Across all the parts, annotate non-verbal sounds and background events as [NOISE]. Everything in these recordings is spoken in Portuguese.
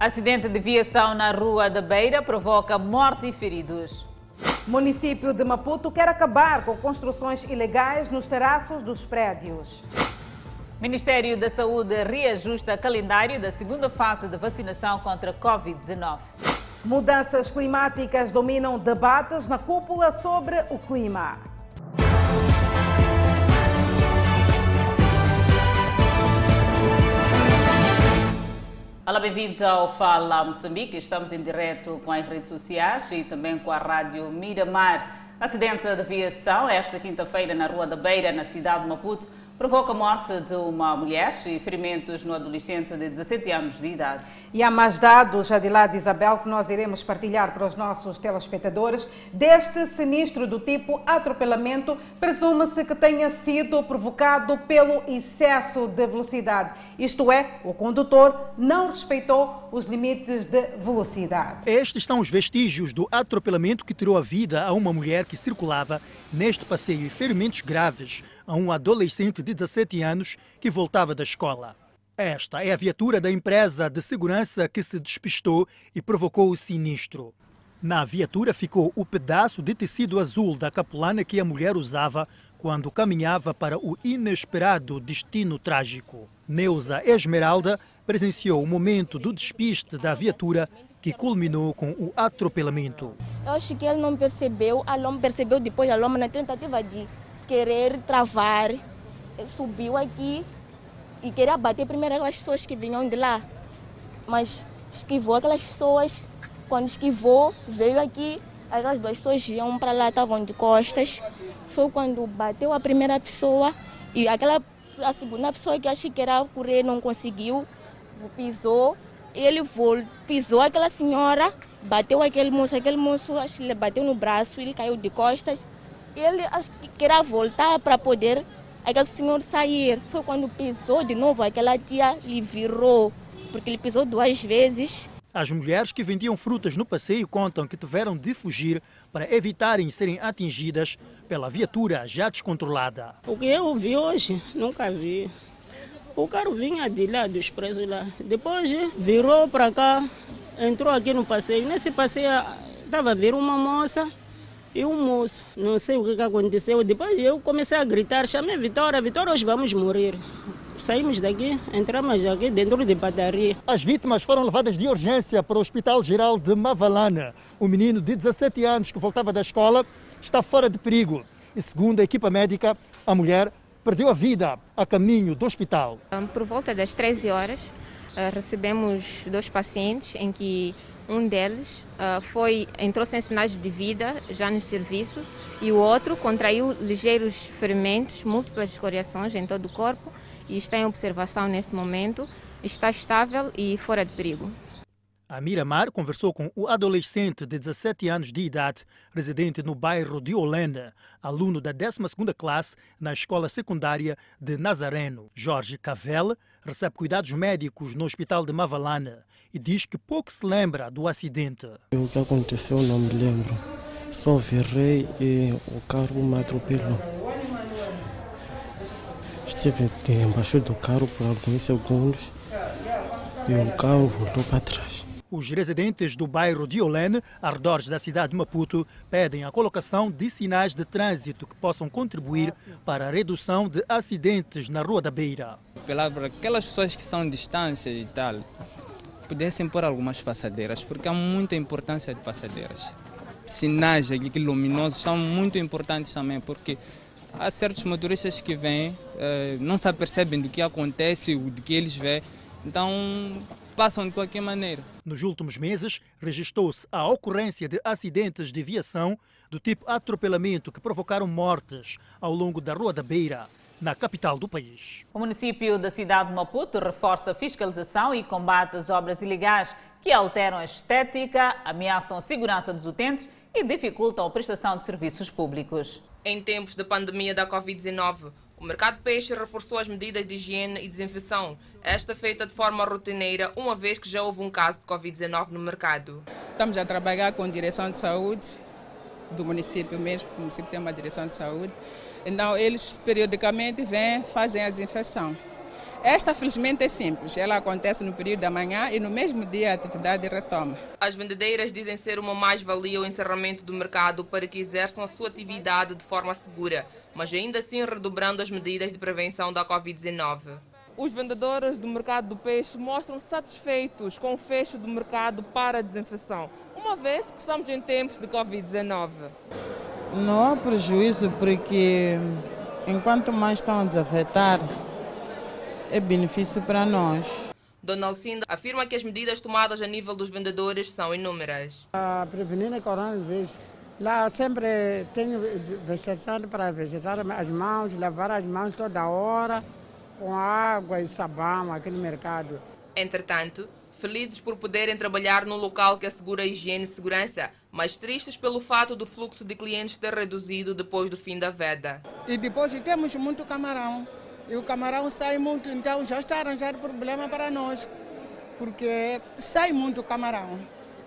Acidente de viação na Rua da Beira provoca morte e feridos. Município de Maputo quer acabar com construções ilegais nos terraços dos prédios. Ministério da Saúde reajusta calendário da segunda fase de vacinação contra Covid-19. Mudanças climáticas dominam debates na cúpula sobre o clima. Olá, bem-vindo ao Fala Moçambique. Estamos em direto com as redes sociais e também com a rádio Miramar. Acidente de aviação esta quinta-feira na Rua da Beira, na cidade de Maputo, provoca a morte de uma mulher e ferimentos no adolescente de 17 anos de idade. E há mais dados, já de lá de Isabel, que nós iremos partilhar para os nossos telespectadores deste sinistro do tipo atropelamento. Presume-se que tenha sido provocado pelo excesso de velocidade. Isto é, o condutor não respeitou os limites de velocidade. Estes são os vestígios do atropelamento que tirou a vida a uma mulher que circulava neste passeio e ferimentos graves a um adolescente de 17 anos que voltava da escola. Esta é a viatura da empresa de segurança que se despistou e provocou o sinistro. Na viatura ficou o pedaço de tecido azul da capulana que a mulher usava quando caminhava para o inesperado destino trágico. Neuza Esmeralda presenciou o momento do despiste da viatura que culminou com o atropelamento. Eu acho que ele não percebeu, a Loma percebeu depois, a Loma na tentativa de querer travar, subiu aqui e queria bater primeiro aquelas pessoas que vinham de lá. Mas esquivou aquelas pessoas. Quando esquivou, veio aqui, aquelas duas pessoas iam para lá, estavam de costas. Foi quando bateu a primeira pessoa e aquela a segunda pessoa que acho que era correr não conseguiu, pisou. Ele voltou, pisou aquela senhora, bateu aquele moço, aquele moço acho que ele bateu no braço, ele caiu de costas ele acho que queria voltar para poder aquele senhor sair. Foi quando pisou de novo, aquela tia lhe virou, porque ele pisou duas vezes. As mulheres que vendiam frutas no passeio contam que tiveram de fugir para evitarem serem atingidas pela viatura já descontrolada. O que eu vi hoje, nunca vi. O carro vinha de lá, dos presos lá. Depois virou para cá, entrou aqui no passeio. Nesse passeio estava a ver uma moça e o moço, não sei o que aconteceu. Depois eu comecei a gritar, chamei Vitória, Vitória, hoje vamos morrer. Saímos daqui, entramos aqui dentro de padaria. As vítimas foram levadas de urgência para o Hospital Geral de Mavalana. O menino de 17 anos que voltava da escola está fora de perigo. E segundo a equipa médica, a mulher perdeu a vida a caminho do hospital. Por volta das 13 horas, eh, recebemos dois pacientes em que um deles uh, foi, entrou sem sinais de vida já no serviço e o outro contraiu ligeiros ferimentos, múltiplas escoriações em todo o corpo e está em observação nesse momento. Está estável e fora de perigo. A Miramar conversou com o adolescente de 17 anos de idade, residente no bairro de Holanda, aluno da 12ª classe na escola secundária de Nazareno. Jorge Cavelle recebe cuidados médicos no hospital de Mavalana e diz que pouco se lembra do acidente. O que aconteceu não me lembro. Só virei e o carro me atropelou. Estive embaixo do carro por alguns segundos e o carro voltou para trás. Os residentes do bairro de Olene, arredores da cidade de Maputo, pedem a colocação de sinais de trânsito que possam contribuir para a redução de acidentes na Rua da Beira. Para aquelas pessoas que são distâncias e tal, pudessem pôr algumas passadeiras, porque há muita importância de passadeiras. Sinais luminosos são muito importantes também, porque há certos motoristas que vêm, eh, não se apercebem do que acontece, do que eles vêem, então passam de qualquer maneira. Nos últimos meses, registrou-se a ocorrência de acidentes de viação do tipo atropelamento que provocaram mortes ao longo da Rua da Beira na capital do país. O município da cidade de Maputo reforça a fiscalização e combate às obras ilegais que alteram a estética, ameaçam a segurança dos utentes e dificultam a prestação de serviços públicos. Em tempos de pandemia da Covid-19, o mercado de peixe reforçou as medidas de higiene e desinfecção, esta feita de forma rotineira, uma vez que já houve um caso de Covid-19 no mercado. Estamos a trabalhar com a direção de saúde do município mesmo, o município tem uma direção de saúde, então, eles periodicamente vêm, fazem a desinfecção. Esta, felizmente, é simples. Ela acontece no período da manhã e no mesmo dia a atividade retoma. As vendedeiras dizem ser uma mais-valia o encerramento do mercado para que exerçam a sua atividade de forma segura, mas ainda assim redobrando as medidas de prevenção da Covid-19. Os vendedores do mercado do peixe mostram satisfeitos com o fecho do mercado para a desinfecção, uma vez que estamos em tempos de Covid-19. Não há prejuízo porque enquanto mais estão a desafetar, é benefício para nós. Dona Alcinda afirma que as medidas tomadas a nível dos vendedores são inúmeras. A prevenir o coronavírus, lá sempre tenho vegetação para vegetar as mãos, lavar as mãos toda hora, com água e sabão, aquele mercado. Entretanto, felizes por poderem trabalhar num local que assegura higiene e segurança, mas tristes pelo fato do fluxo de clientes ter reduzido depois do fim da veda. E depois temos muito camarão e o camarão sai muito, então já está arranjado problema para nós, porque sai muito camarão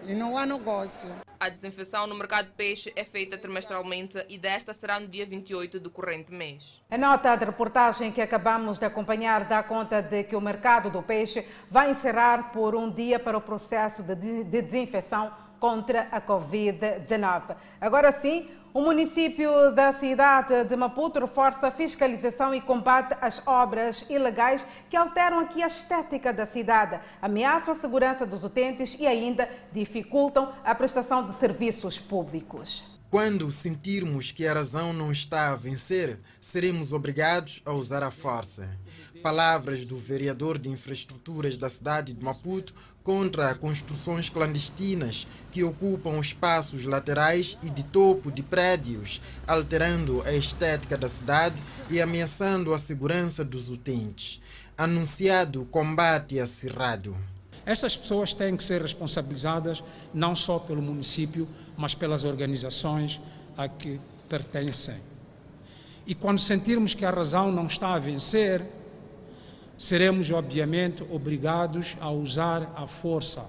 não há negócio. A desinfecção no mercado de peixe é feita trimestralmente e desta será no dia 28 do corrente mês. A nota de reportagem que acabamos de acompanhar dá conta de que o mercado do peixe vai encerrar por um dia para o processo de desinfecção contra a Covid-19. Agora sim, o município da cidade de Maputo reforça a fiscalização e combate às obras ilegais que alteram aqui a estética da cidade, ameaçam a segurança dos utentes e ainda dificultam a prestação de serviços públicos. Quando sentirmos que a razão não está a vencer, seremos obrigados a usar a força. Palavras do vereador de infraestruturas da cidade de Maputo contra construções clandestinas que ocupam espaços laterais e de topo de prédios, alterando a estética da cidade e ameaçando a segurança dos utentes. Anunciado combate acirrado. Estas pessoas têm que ser responsabilizadas não só pelo município, mas pelas organizações a que pertencem. E quando sentirmos que a razão não está a vencer, seremos obviamente obrigados a usar a força.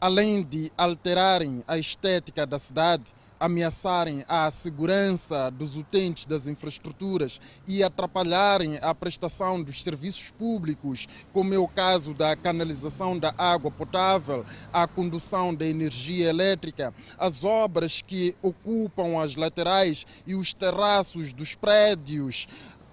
Além de alterarem a estética da cidade, ameaçarem a segurança dos utentes das infraestruturas e atrapalharem a prestação dos serviços públicos, como é o caso da canalização da água potável, a condução da energia elétrica, as obras que ocupam as laterais e os terraços dos prédios,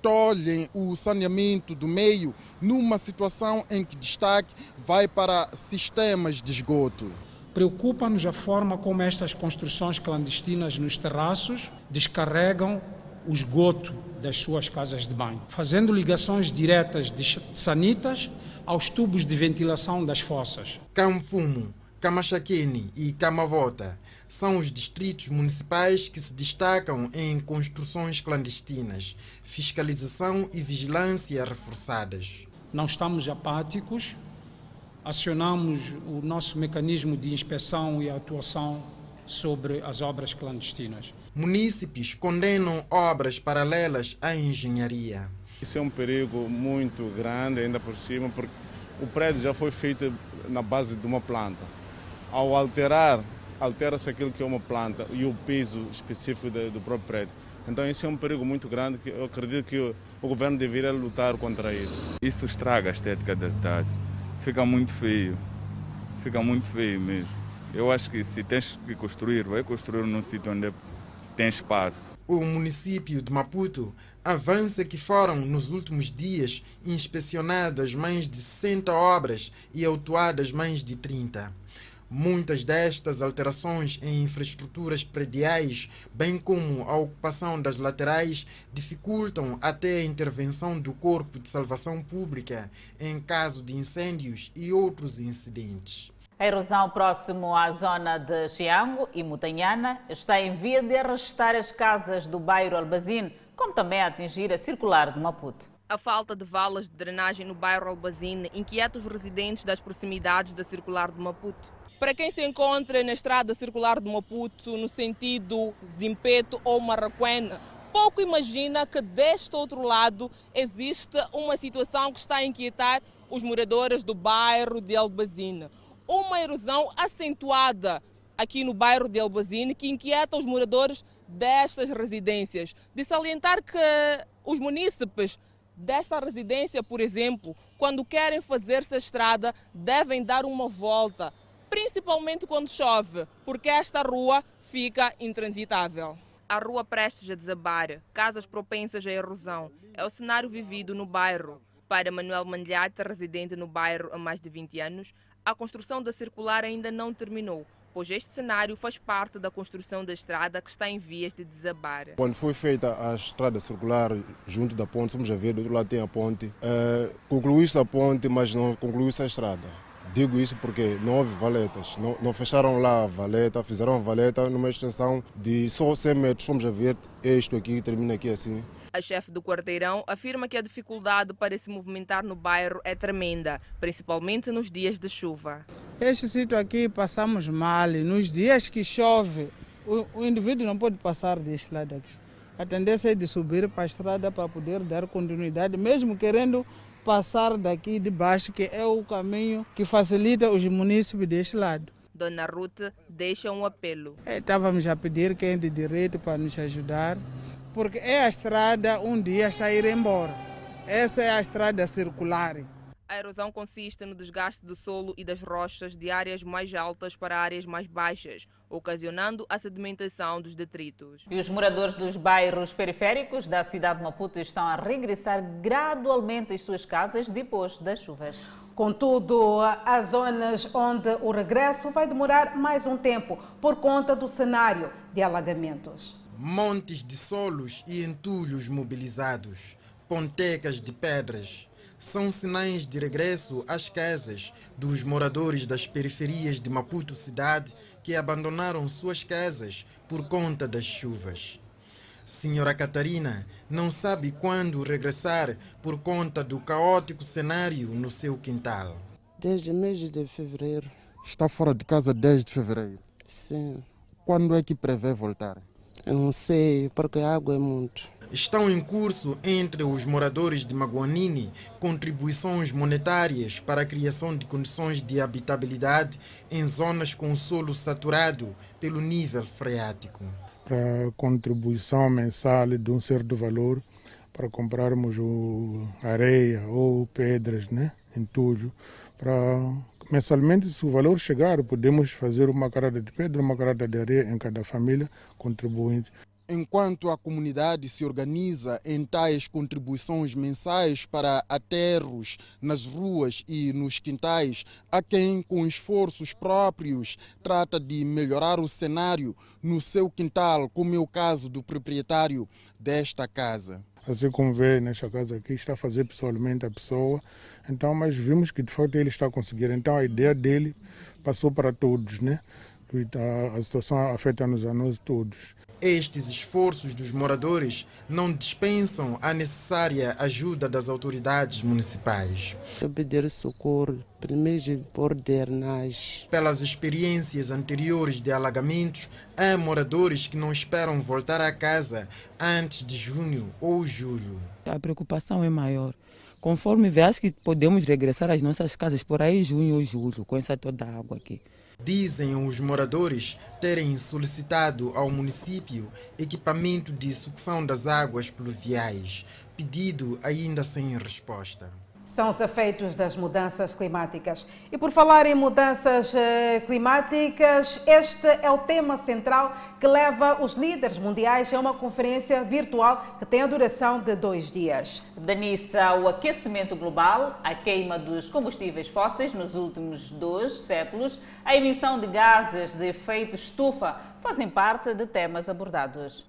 tolhem o saneamento do meio numa situação em que destaque vai para sistemas de esgoto. Preocupa-nos a forma como estas construções clandestinas nos terraços descarregam o esgoto das suas casas de banho, fazendo ligações diretas de sanitas aos tubos de ventilação das fossas. Camfumo, Camachaquene e Camavota são os distritos municipais que se destacam em construções clandestinas, fiscalização e vigilância reforçadas. Não estamos apáticos, acionamos o nosso mecanismo de inspeção e atuação sobre as obras clandestinas. Munícipes condenam obras paralelas à engenharia. Isso é um perigo muito grande, ainda por cima, porque o prédio já foi feito na base de uma planta. Ao alterar, altera-se aquilo que é uma planta e o peso específico do próprio prédio. Então, isso é um perigo muito grande que eu acredito que o governo deveria lutar contra isso. Isso estraga a estética da cidade fica muito feio. Fica muito feio mesmo. Eu acho que se tens que construir, vai construir num sítio onde tem espaço. O município de Maputo avança que foram, nos últimos dias, inspecionadas mais de 60 obras e autuadas mais de 30. Muitas destas alterações em infraestruturas prediais, bem como a ocupação das laterais, dificultam até a intervenção do Corpo de Salvação Pública em caso de incêndios e outros incidentes. A erosão próximo à zona de Xiango e Mutanhana está em via de arrastar as casas do bairro Albazine, como também a atingir a circular de Maputo. A falta de valas de drenagem no bairro Albazine inquieta os residentes das proximidades da circular de Maputo. Para quem se encontra na estrada circular de Maputo, no sentido Zimpeto ou Marraquena, pouco imagina que deste outro lado existe uma situação que está a inquietar os moradores do bairro de Albazine. Uma erosão acentuada aqui no bairro de Albazine que inquieta os moradores destas residências. De salientar que os munícipes desta residência, por exemplo, quando querem fazer-se a estrada, devem dar uma volta, principalmente quando chove, porque esta rua fica intransitável. A rua prestes a desabar, casas propensas à erosão, é o cenário vivido no bairro. Para Manuel Mandlhata, residente no bairro há mais de 20 anos, a construção da circular ainda não terminou, pois este cenário faz parte da construção da estrada que está em vias de desabar. Quando foi feita a estrada circular junto da ponte, vamos ver, do outro lado tem a ponte, é, concluiu-se a ponte, mas não concluiu-se a estrada. Digo isso porque não houve valetas, não, não, fecharam lá a valeta, fizeram a valeta numa extensão de só 100 metros, vamos ver, isto aqui termina aqui assim. A chefe do quarteirão afirma que a dificuldade para se movimentar no bairro é tremenda, principalmente nos dias de chuva. Este sítio aqui passamos mal. Nos dias que chove, o, o indivíduo não pode passar deste lado aqui. A tendência é de subir para a estrada para poder dar continuidade, mesmo querendo passar daqui de baixo, que é o caminho que facilita os municípios deste lado. Dona Ruth deixa um apelo. Estávamos a pedir quem de direito para nos ajudar porque é a estrada um dia sair embora. Essa é a estrada circular. A erosão consiste no desgaste do solo e das rochas de áreas mais altas para áreas mais baixas, ocasionando a sedimentação dos detritos. E os moradores dos bairros periféricos da cidade de Maputo estão a regressar gradualmente às suas casas depois das chuvas. Contudo, há zonas onde o regresso vai demorar mais um tempo por conta do cenário de alagamentos montes de solos e entulhos mobilizados, pontecas de pedras, são sinais de regresso às casas dos moradores das periferias de Maputo cidade que abandonaram suas casas por conta das chuvas. Senhora Catarina não sabe quando regressar por conta do caótico cenário no seu quintal. Desde mês de fevereiro. Está fora de casa desde fevereiro? Sim. Quando é que prevê voltar? Eu não sei, porque a água é muito. Estão em curso entre os moradores de Maguanini contribuições monetárias para a criação de condições de habitabilidade em zonas com solo saturado pelo nível freático. Para contribuição mensal de um certo valor para comprarmos o areia ou pedras, né, entulho, para mensalmente, se o valor chegar, podemos fazer uma carada de pedra, uma carada de areia em cada família contribuinte. Enquanto a comunidade se organiza em tais contribuições mensais para aterros nas ruas e nos quintais, há quem, com esforços próprios, trata de melhorar o cenário no seu quintal, como é o caso do proprietário desta casa. Assim como vê nesta casa aqui, está a fazer pessoalmente a pessoa então, mas vimos que de fato ele está a conseguir. Então, a ideia dele passou para todos, né? A, a situação afeta-nos a nós todos. Estes esforços dos moradores não dispensam a necessária ajuda das autoridades municipais. Pedir socorro, primeiro por drenagem. Pelas experiências anteriores de alagamentos, há moradores que não esperam voltar a casa antes de junho ou julho. A preocupação é maior Conforme vê, acho que podemos regressar às nossas casas por aí junho ou julho, com essa toda a água aqui. Dizem os moradores terem solicitado ao município equipamento de sucção das águas pluviais, pedido ainda sem resposta são os efeitos das mudanças climáticas. E por falar em mudanças eh, climáticas, este é o tema central que leva os líderes mundiais a uma conferência virtual que tem a duração de dois dias. Danissa, o aquecimento global, a queima dos combustíveis fósseis nos últimos dois séculos, a emissão de gases de efeito estufa fazem parte de temas abordados.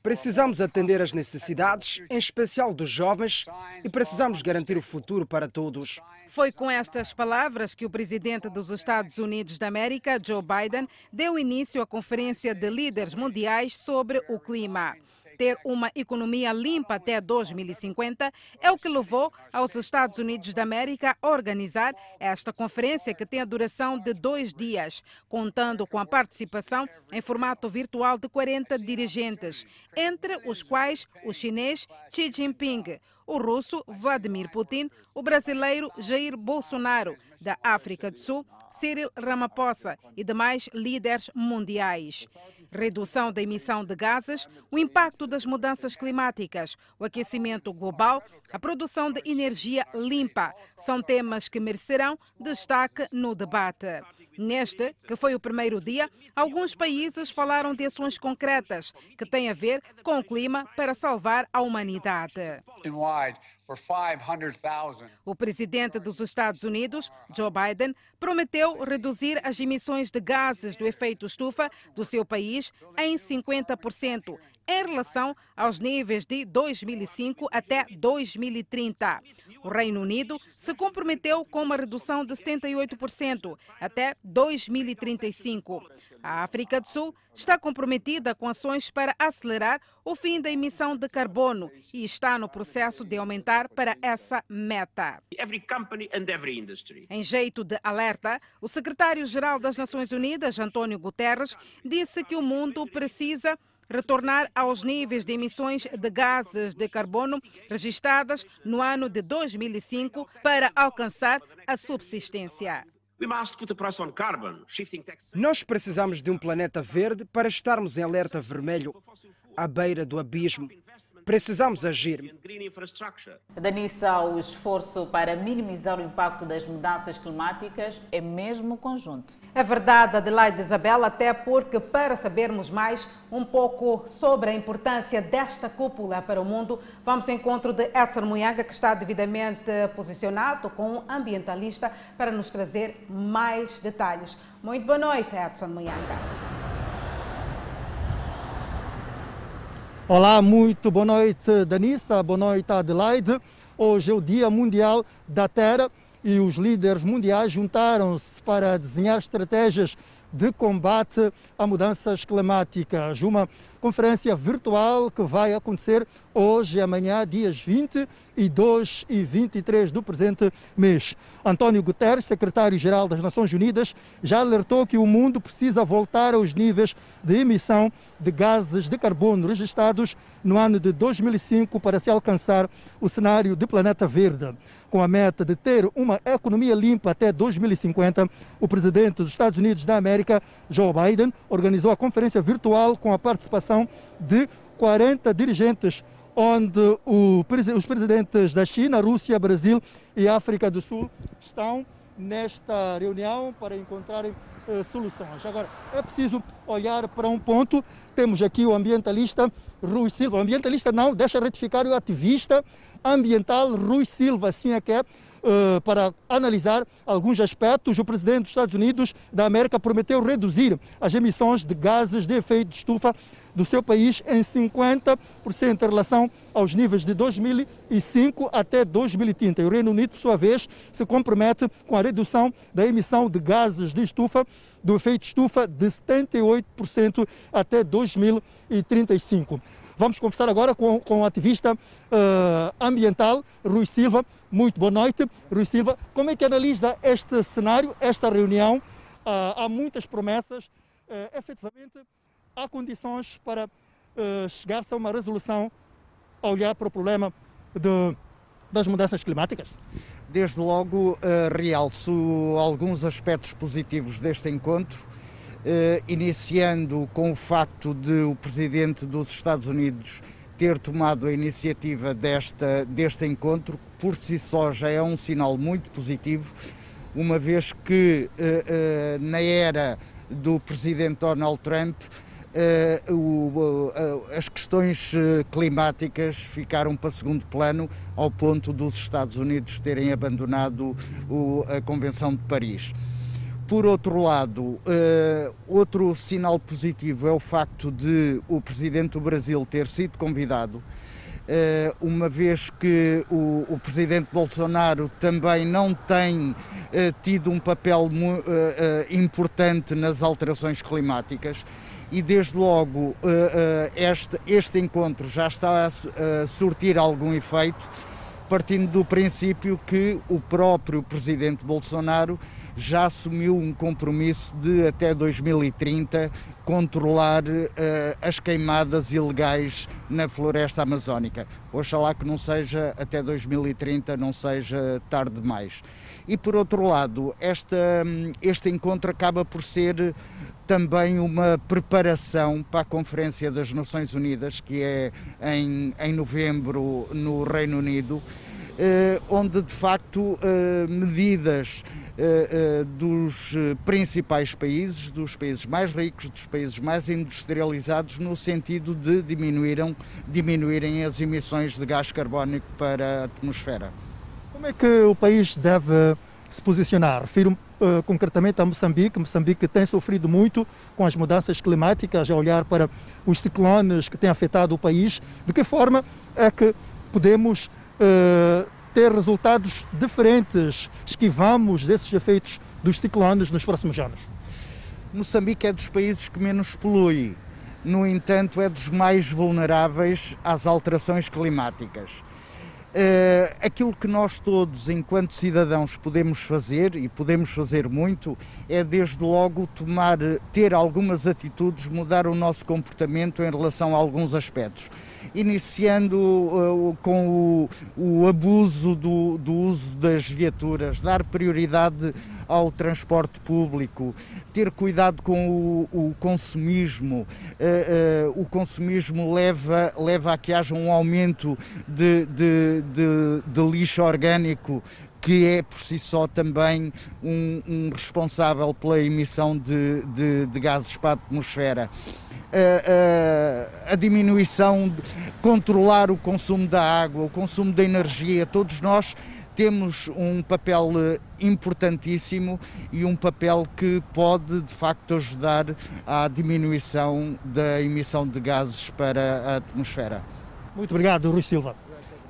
Precisamos atender às necessidades, em especial dos jovens, e precisamos garantir o futuro para todos. Foi com estas palavras que o presidente dos Estados Unidos da América, Joe Biden, deu início à Conferência de Líderes Mundiais sobre o Clima ter uma economia limpa até 2050 é o que levou aos Estados Unidos da América a organizar esta conferência que tem a duração de dois dias, contando com a participação em formato virtual de 40 dirigentes, entre os quais o chinês Xi Jinping. O russo Vladimir Putin, o brasileiro Jair Bolsonaro, da África do Sul, Cyril Ramaphosa e demais líderes mundiais. Redução da emissão de gases, o impacto das mudanças climáticas, o aquecimento global, a produção de energia limpa são temas que merecerão destaque no debate. Neste, que foi o primeiro dia, alguns países falaram de ações concretas que têm a ver com o clima para salvar a humanidade. O presidente dos Estados Unidos, Joe Biden, prometeu reduzir as emissões de gases do efeito estufa do seu país em 50% em relação aos níveis de 2005 até 2030. O Reino Unido se comprometeu com uma redução de 78% até 2035. A África do Sul está comprometida com ações para acelerar o fim da emissão de carbono e está no processo de aumentar para essa meta. Em jeito de alerta, o secretário-geral das Nações Unidas, António Guterres, disse que o mundo precisa retornar aos níveis de emissões de gases de carbono registradas no ano de 2005 para alcançar a subsistência. Nós precisamos de um planeta verde para estarmos em alerta vermelho, à beira do abismo. Precisamos agir. Danissa, o esforço para minimizar o impacto das mudanças climáticas é mesmo conjunto. É verdade, Adelaide Isabel, até porque para sabermos mais um pouco sobre a importância desta cúpula para o mundo, vamos ao encontro de Edson Muyanga, que está devidamente posicionado com um ambientalista para nos trazer mais detalhes. Muito boa noite, Edson Muyanga. Olá, muito boa noite, Danissa, boa noite, Adelaide. Hoje é o Dia Mundial da Terra e os líderes mundiais juntaram-se para desenhar estratégias de combate a mudanças climáticas. Uma conferência virtual que vai acontecer hoje e amanhã, dias 22 e 23 do presente mês. António Guterres, secretário-geral das Nações Unidas, já alertou que o mundo precisa voltar aos níveis de emissão de gases de carbono registrados no ano de 2005 para se alcançar o cenário de planeta verde. Com a meta de ter uma economia limpa até 2050, o presidente dos Estados Unidos da América, Joe Biden, organizou a conferência virtual com a participação de 40 dirigentes, onde o, os presidentes da China, Rússia, Brasil e África do Sul estão nesta reunião para encontrarem eh, soluções. Agora, é preciso olhar para um ponto. Temos aqui o ambientalista Rui Silva. O ambientalista não, deixa retificar o ativista ambiental Rui Silva, assim é que é, uh, para analisar alguns aspectos. O presidente dos Estados Unidos da América prometeu reduzir as emissões de gases de efeito de estufa do seu país em 50% em relação aos níveis de 2005 até 2030. E o Reino Unido, por sua vez, se compromete com a redução da emissão de gases de estufa do efeito estufa de 78% até 2035. Vamos conversar agora com, com o ativista uh, ambiental Rui Silva. Muito boa noite, Rui Silva. Como é que analisa este cenário, esta reunião? Uh, há muitas promessas. Uh, efetivamente, há condições para uh, chegar-se a uma resolução a olhar para o problema de, das mudanças climáticas? Desde logo, uh, realço alguns aspectos positivos deste encontro, uh, iniciando com o facto de o Presidente dos Estados Unidos ter tomado a iniciativa desta, deste encontro, por si só já é um sinal muito positivo, uma vez que uh, na era do Presidente Donald Trump o, uh, as questões uh, climáticas ficaram para segundo plano ao ponto dos Estados Unidos terem abandonado o, a Convenção de Paris. Por outro lado, outro sinal positivo é o facto de o Presidente do Brasil ter sido convidado uma vez que o, o, presidente Bolsonaro também não tem tido um papel importante nas alterações climáticas e desde logo eh, eh, este, este encontro já está a surtir algum efeito partindo do princípio que o próprio presidente Bolsonaro já assumiu um compromisso de até 2030 controlar uh, as queimadas ilegais na floresta amazónica. Oxalá que não seja até 2030, não seja tarde demais. E por outro lado, esta, este encontro acaba por ser também uma preparação para a Conferência das Nações Unidas, que é em, em novembro no Reino Unido, eh, onde de facto eh, medidas eh, dos principais países, dos países mais ricos, dos países mais industrializados, no sentido de diminuíram, diminuírem as emissões de gás carbónico para a atmosfera. Como é que o país deve se posicionar? Refiro uh, concretamente a Moçambique. Moçambique tem sofrido muito com as mudanças climáticas, a olhar para os ciclones que têm afetado o país. De que forma é que podemos uh, ter resultados diferentes, esquivamos desses efeitos dos ciclones nos próximos anos? Moçambique é dos países que menos polui. No entanto, é dos mais vulneráveis às alterações climáticas. Uh, aquilo que nós todos, enquanto cidadãos, podemos fazer, e podemos fazer muito, é desde logo tomar, ter algumas atitudes, mudar o nosso comportamento em relação a alguns aspectos iniciando uh, com o, o abuso do, do, uso das viaturas, dar prioridade ao transporte público, ter cuidado com o, o consumismo. Uh, o consumismo leva, leva a que haja um aumento de, de, de, de lixo orgânico que é por si só também um, um responsável pela emissão de, de, de, gases para a atmosfera. A, a, a, diminuição, controlar o consumo da água, o consumo da energia, todos nós temos um papel eh, importantíssimo e um papel que pode de facto ajudar à diminuição da emissão de gases para a atmosfera. Muito obrigado, Rui Silva.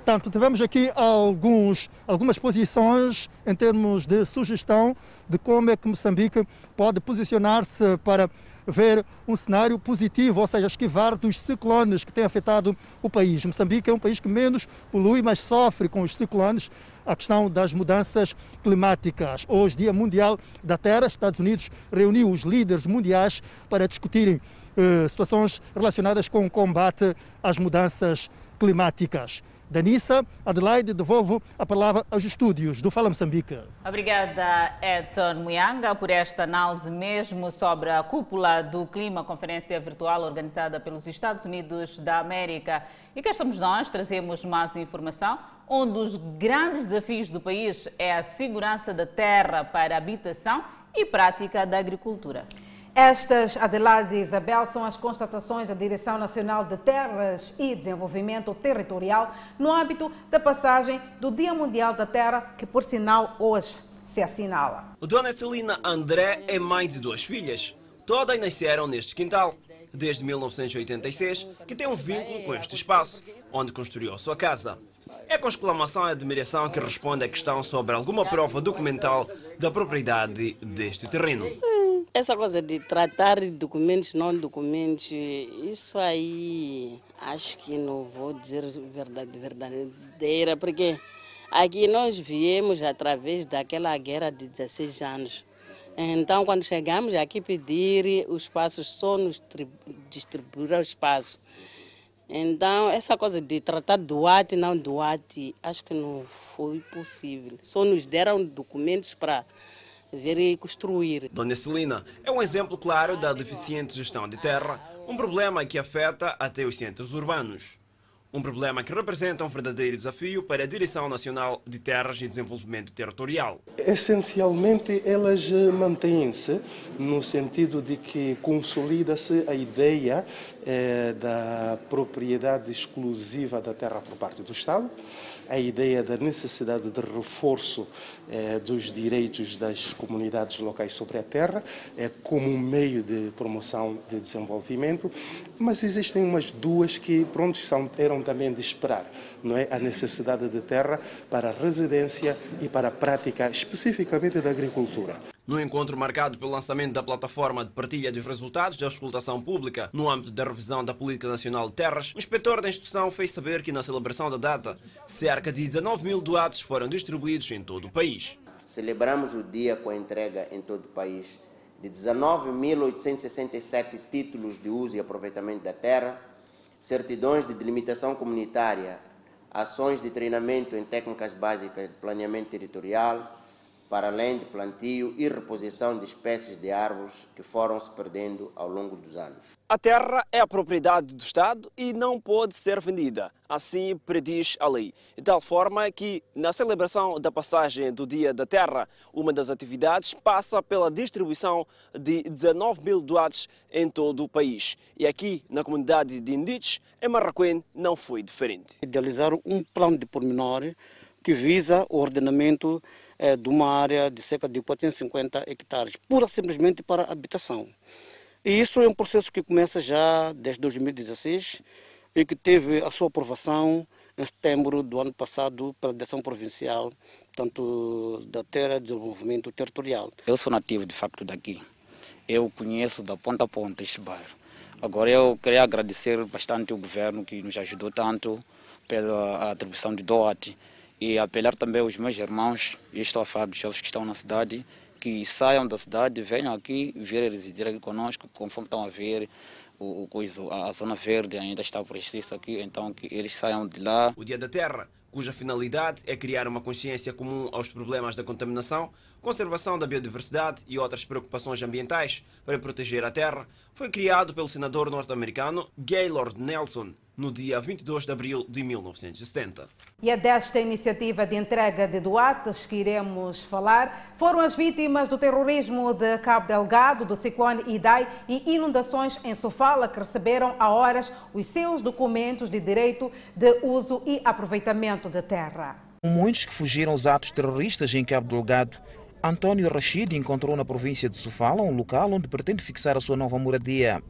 Portanto, tivemos aqui alguns, algumas posições em termos de sugestão de como é que Moçambique pode posicionar-se para ver um cenário positivo, ou seja, esquivar dos ciclones que têm afetado o país. Moçambique é um país que menos polui, mas sofre com os ciclones a questão das mudanças climáticas. Hoje, Dia Mundial da Terra, Estados Unidos reuniu os líderes mundiais para discutirem eh, situações relacionadas com o combate às mudanças climáticas. Danissa, Adelaide, devolvo a palavra aos estúdios do Fala Moçambique. Obrigada, Edson Muyanga, por esta análise mesmo sobre a cúpula do clima, conferência virtual organizada pelos Estados Unidos da América. E cá estamos nós, trazemos mais informação. Um dos grandes desafios do país é a segurança da terra para habitação e prática da agricultura. Estas, Adelaide e Isabel, são as constatações da Direção Nacional de Terras e Desenvolvimento Territorial no âmbito da passagem do Dia Mundial da Terra, que por sinal hoje se assinala. Dona Celina André é mãe de duas filhas. Todas nasceram neste quintal. Desde 1986, que tem um vínculo com este espaço, onde construiu a sua casa. É com exclamação e admiração que responde à questão sobre alguma prova documental da propriedade deste terreno. Essa coisa de tratar documentos, não documentos, isso aí acho que não vou dizer verdade verdadeira, porque aqui nós viemos através daquela guerra de 16 anos. Então, quando chegamos aqui pedir os espaços, só nos distribuir o espaço. Então, essa coisa de tratar doate, não doate, acho que não foi possível. Só nos deram documentos para ver e construir. Dona Celina é um exemplo claro da deficiente gestão de terra, um problema que afeta até os centros urbanos. Um problema que representa um verdadeiro desafio para a Direção Nacional de Terras e Desenvolvimento Territorial. Essencialmente, elas mantêm-se no sentido de que consolida-se a ideia eh, da propriedade exclusiva da terra por parte do Estado a ideia da necessidade de reforço eh, dos direitos das comunidades locais sobre a terra eh, como um meio de promoção de desenvolvimento, mas existem umas duas que pronto são, eram também de esperar, não é a necessidade de terra para a residência e para a prática especificamente da agricultura. No encontro marcado pelo lançamento da plataforma de partilha dos resultados da auscultação pública no âmbito da revisão da Política Nacional de Terras, o inspetor da instituição fez saber que na celebração da data, cerca de 19 mil doados foram distribuídos em todo o país. Celebramos o dia com a entrega em todo o país de 19.867 títulos de uso e aproveitamento da terra, certidões de delimitação comunitária, ações de treinamento em técnicas básicas de planeamento territorial, para além de plantio e reposição de espécies de árvores que foram se perdendo ao longo dos anos. A terra é a propriedade do Estado e não pode ser vendida, assim prediz a lei. De tal forma que, na celebração da passagem do Dia da Terra, uma das atividades passa pela distribuição de 19 mil doados em todo o país. E aqui, na comunidade de Indites, em Marraquém, não foi diferente. Idealizar um plano de pormenor que visa o ordenamento é, de uma área de cerca de 450 hectares, pura simplesmente para habitação. E isso é um processo que começa já desde 2016 e que teve a sua aprovação em setembro do ano passado pela direção provincial, tanto da Terra e Desenvolvimento Territorial. Eu sou nativo de facto daqui. Eu conheço da ponta a ponta este bairro. Agora eu queria agradecer bastante o governo que nos ajudou tanto pela atribuição de dote e apelar também aos meus irmãos, e estou a falar dos que estão na cidade, que saiam da cidade, venham aqui, virem residir aqui conosco, conforme estão a ver, o, o, a zona verde ainda está por existir aqui, então que eles saiam de lá. O Dia da Terra, cuja finalidade é criar uma consciência comum aos problemas da contaminação, conservação da biodiversidade e outras preocupações ambientais para proteger a terra, foi criado pelo senador norte-americano Gaylord Nelson no dia 22 de abril de 1970. E é desta iniciativa de entrega de doates que iremos falar. Foram as vítimas do terrorismo de Cabo Delgado, do ciclone Idai e inundações em Sofala que receberam a horas os seus documentos de direito de uso e aproveitamento de terra. Muitos que fugiram aos atos terroristas em Cabo Delgado António Rachid encontrou na província de Sofala um local onde pretende fixar a sua nova moradia.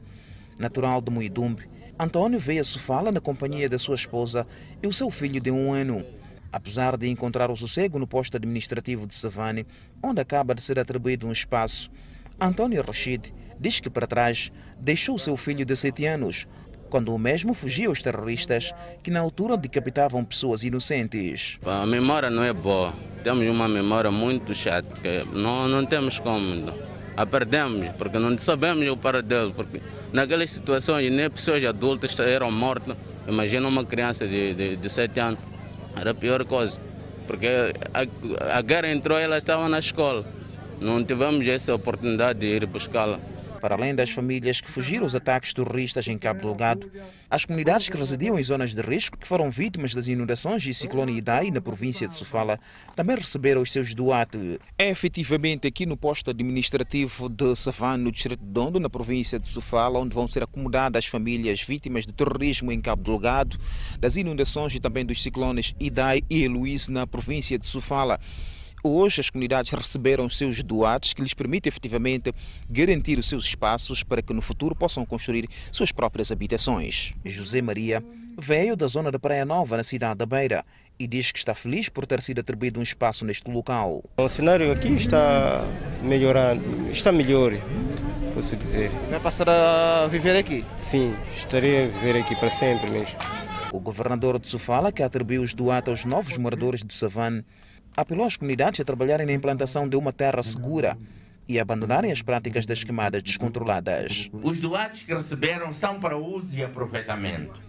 Natural de Muidumbe, António veio a Sofala na companhia da sua esposa e o seu filho de um ano. Apesar de encontrar o sossego no posto administrativo de Savane, onde acaba de ser atribuído um espaço, António Rachid diz que para trás deixou seu filho de sete anos, quando o mesmo fugia aos terroristas que na altura decapitavam pessoas inocentes. A memória não é boa. Temos uma memória muito chata, não, não temos como a perdemos, porque não sabemos o paradelo, porque naquelas situações nem pessoas adultas eram mortas. Imagina uma criança de, de, de 7 anos, era a pior coisa, porque a, a guerra entrou e ela estava na escola. Não tivemos essa oportunidade de ir buscá-la. Para além das famílias que fugiram os ataques terroristas em Cabo Delgado, as comunidades que residiam em zonas de risco, que foram vítimas das inundações e ciclone Idai na província de Sofala, também receberam os seus doates. É efetivamente aqui no posto administrativo de Savane, no distrito de Dondo, na província de Sofala, onde vão ser acomodadas as famílias vítimas de terrorismo em Cabo Delgado, das inundações e também dos ciclones Idai e Eloise na província de Sofala. Hoje as comunidades receberam os seus doados que lhes permitem efetivamente garantir os seus espaços para que no futuro possam construir suas próprias habitações. José Maria veio da zona da Praia Nova, na cidade da Beira, e diz que está feliz por ter sido atribuído um espaço neste local. O cenário aqui está melhorando, está melhor, posso dizer. Vai passar a viver aqui? Sim, estarei a viver aqui para sempre mesmo. O governador de Sofala, que atribuiu os doatos aos novos moradores de Savane, apelou às comunidades a trabalharem na implantação de uma terra segura e abandonarem as práticas das queimadas descontroladas. Os doados que receberam são para uso e aproveitamento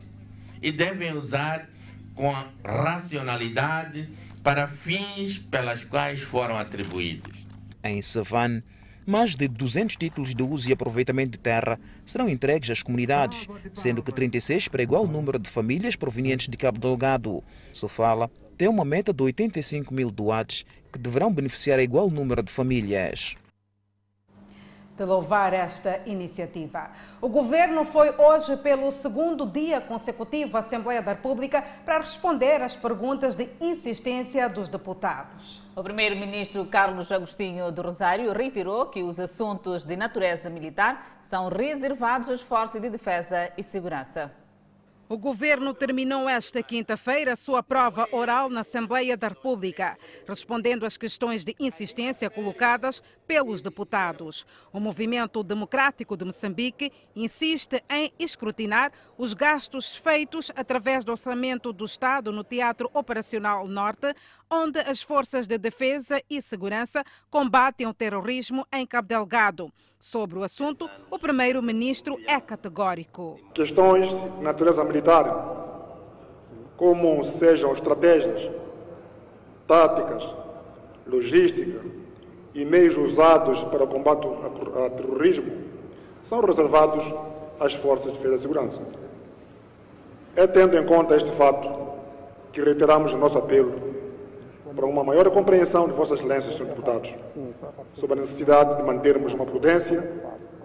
e devem usar com racionalidade para fins pelas quais foram atribuídos. Em Savane, mais de 200 títulos de uso e aproveitamento de terra serão entregues às comunidades, sendo que 36 para igual número de famílias provenientes de Cabo Delgado. Sofala tem uma meta de 85 mil doados que deverão beneficiar a igual número de famílias de louvar esta iniciativa. O governo foi hoje pelo segundo dia consecutivo à Assembleia da República para responder às perguntas de insistência dos deputados. O primeiro-ministro Carlos Agostinho do Rosário reiterou que os assuntos de natureza militar são reservados às forças de defesa e segurança. O governo terminou esta quinta-feira sua prova oral na Assembleia da República, respondendo às questões de insistência colocadas pelos deputados. O Movimento Democrático de Moçambique insiste em escrutinar os gastos feitos através do orçamento do Estado no Teatro Operacional Norte, onde as forças de defesa e segurança combatem o terrorismo em Cabo Delgado. Sobre o assunto, o primeiro-ministro é categórico. Questões de natureza militar, como sejam estratégias, táticas, logística e meios usados para o combate ao terrorismo, são reservados às forças de defesa e segurança. É tendo em conta este fato que reiteramos o nosso apelo para uma maior compreensão de Vossas Excelências, Sr. Deputados, sobre a necessidade de mantermos uma prudência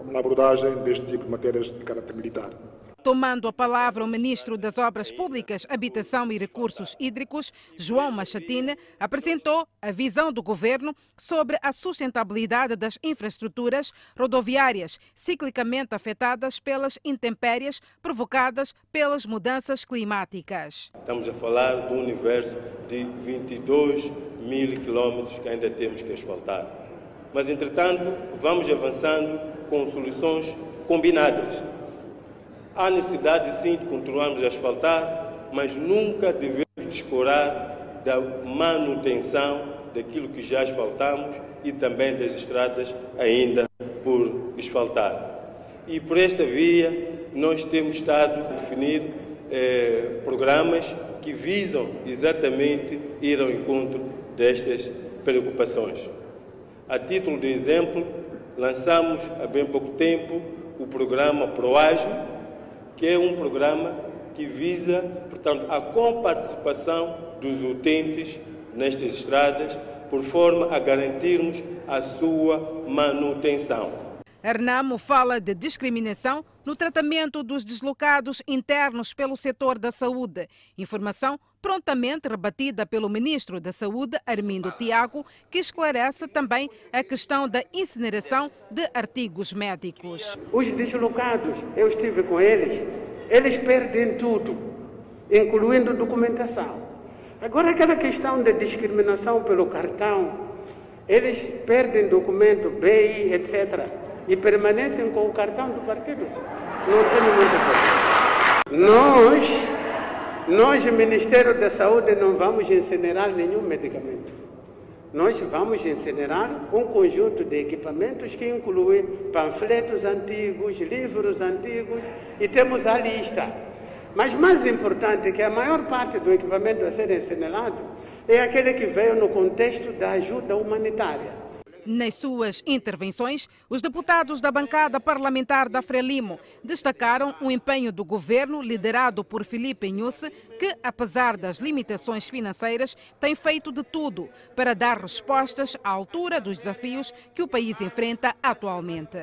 na abordagem deste tipo de matérias de caráter militar. Tomando a palavra o ministro das Obras Públicas, Habitação e Recursos Hídricos, João Machatine, apresentou a visão do governo sobre a sustentabilidade das infraestruturas rodoviárias ciclicamente afetadas pelas intempéries provocadas pelas mudanças climáticas. Estamos a falar um universo de 22 mil quilómetros que ainda temos que asfaltar. Mas, entretanto, vamos avançando com soluções combinadas Há necessidade sim de continuarmos a asfaltar, mas nunca devemos descurar da manutenção daquilo que já asfaltamos e também das estradas ainda por asfaltar. E por esta via nós temos estado a definir eh, programas que visam exatamente ir ao encontro destas preocupações. A título de exemplo, lançamos há bem pouco tempo o programa ProAgio, que é um programa que visa, portanto, a comparticipação dos utentes nestas estradas, por forma a garantirmos a sua manutenção. Hernamo fala de discriminação no tratamento dos deslocados internos pelo setor da saúde. Informação prontamente rebatida pelo ministro da Saúde, Armindo Tiago, que esclarece também a questão da incineração de artigos médicos. Os deslocados, eu estive com eles, eles perdem tudo, incluindo documentação. Agora, aquela questão da discriminação pelo cartão, eles perdem documento, BI, etc. e permanecem com o cartão do partido. Não tem muita coisa. Nós nós, Ministério da Saúde, não vamos incinerar nenhum medicamento. Nós vamos incinerar um conjunto de equipamentos que inclui panfletos antigos, livros antigos e temos a lista. Mas mais importante que a maior parte do equipamento a ser incinerado é aquele que veio no contexto da ajuda humanitária. Nas suas intervenções, os deputados da bancada parlamentar da Frelimo destacaram o empenho do governo, liderado por Felipe Inhusse, que, apesar das limitações financeiras, tem feito de tudo para dar respostas à altura dos desafios que o país enfrenta atualmente.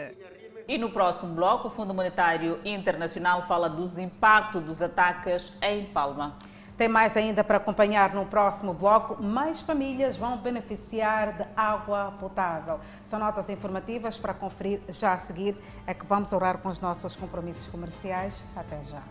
E no próximo bloco, o Fundo Monetário Internacional fala dos impactos dos ataques em Palma. Tem mais ainda para acompanhar no próximo bloco. Mais famílias vão beneficiar de água potável. São notas informativas para conferir já a seguir. É que vamos orar com os nossos compromissos comerciais. Até já.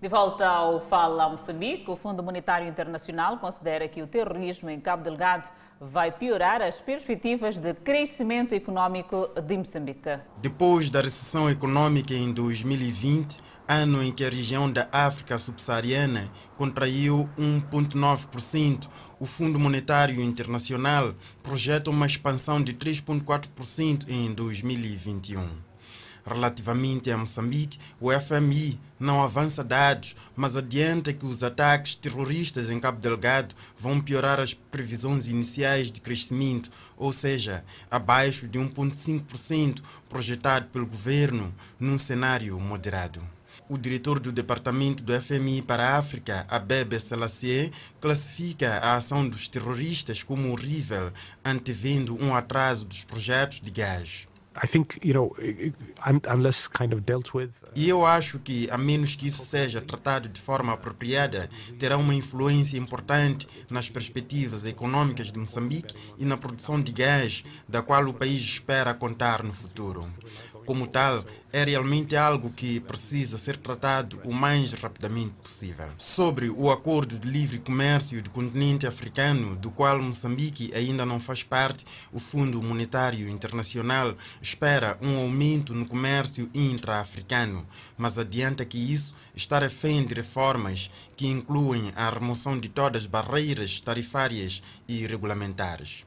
De volta ao Fala Moçambique, o Fundo Monetário Internacional considera que o terrorismo em Cabo Delgado vai piorar as perspectivas de crescimento econômico de Moçambique. Depois da recessão econômica em 2020, ano em que a região da África subsaariana contraiu 1,9%, o Fundo Monetário Internacional projeta uma expansão de 3,4% em 2021. Relativamente a Moçambique, o FMI não avança dados, mas adianta que os ataques terroristas em Cabo Delgado vão piorar as previsões iniciais de crescimento, ou seja, abaixo de 1,5% projetado pelo governo num cenário moderado. O diretor do Departamento do FMI para a África, Abebe Selassie, classifica a ação dos terroristas como horrível, antevendo um atraso dos projetos de gás. E eu acho que, a menos que isso seja tratado de forma apropriada, terá uma influência importante nas perspectivas econômicas de Moçambique e na produção de gás, da qual o país espera contar no futuro como tal, é realmente algo que precisa ser tratado o mais rapidamente possível. Sobre o Acordo de Livre Comércio do continente africano, do qual Moçambique ainda não faz parte, o Fundo Monetário Internacional espera um aumento no comércio intra-africano, mas adianta que isso está refém de reformas que incluem a remoção de todas as barreiras tarifárias e regulamentares.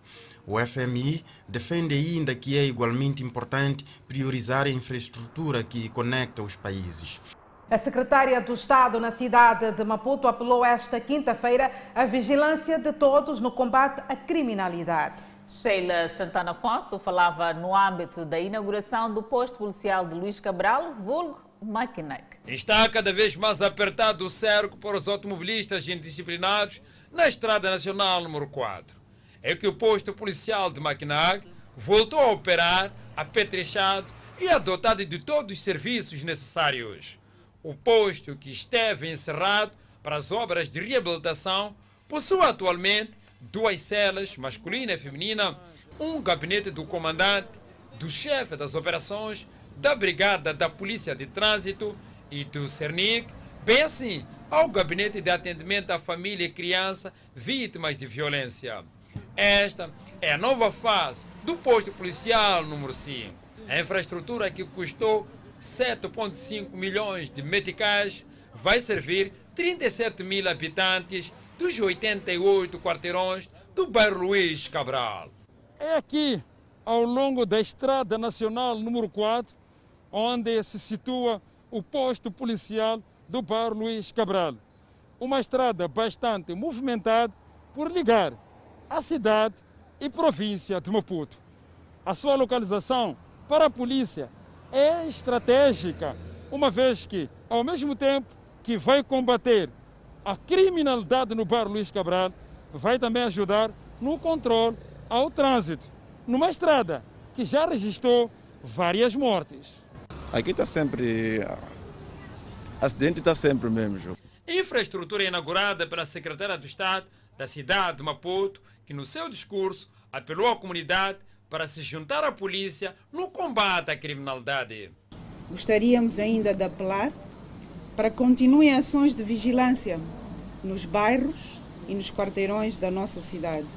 O FMI defende ainda que é igualmente importante priorizar a infraestrutura que conecta os países. A secretária do Estado na cidade de Maputo apelou esta quinta-feira à vigilância de todos no combate à criminalidade. Sheila Santana Afonso falava no âmbito da inauguração do posto policial de Luís Cabral, vulgo Maquinac. Está cada vez mais apertado o cerco para os automobilistas indisciplinados na Estrada Nacional número 4 é que o posto policial de Maquinag voltou a operar apetrechado e adotado de todos os serviços necessários. O posto que esteve encerrado para as obras de reabilitação possui atualmente duas celas, masculina e feminina, um gabinete do comandante, do chefe das operações, da Brigada da Polícia de Trânsito e do CERNIC, bem assim ao gabinete de atendimento à família e criança vítimas de violência. Esta é a nova fase do posto policial número 5. A infraestrutura que custou 7,5 milhões de meticais vai servir 37 mil habitantes dos 88 quarteirões do bairro Luiz Cabral. É aqui, ao longo da Estrada Nacional número 4, onde se situa o posto policial do bairro Luiz Cabral. Uma estrada bastante movimentada por ligar a cidade e província de Maputo. A sua localização para a polícia é estratégica, uma vez que, ao mesmo tempo que vai combater a criminalidade no bairro Luiz Cabral, vai também ajudar no controle ao trânsito, numa estrada que já registrou várias mortes. Aqui está sempre. Acidente está sempre mesmo. Infraestrutura inaugurada pela secretária do Estado da cidade de Maputo, que no seu discurso apelou à comunidade para se juntar à polícia no combate à criminalidade. Gostaríamos ainda de apelar para que continuem ações de vigilância nos bairros e nos quarteirões da nossa cidade,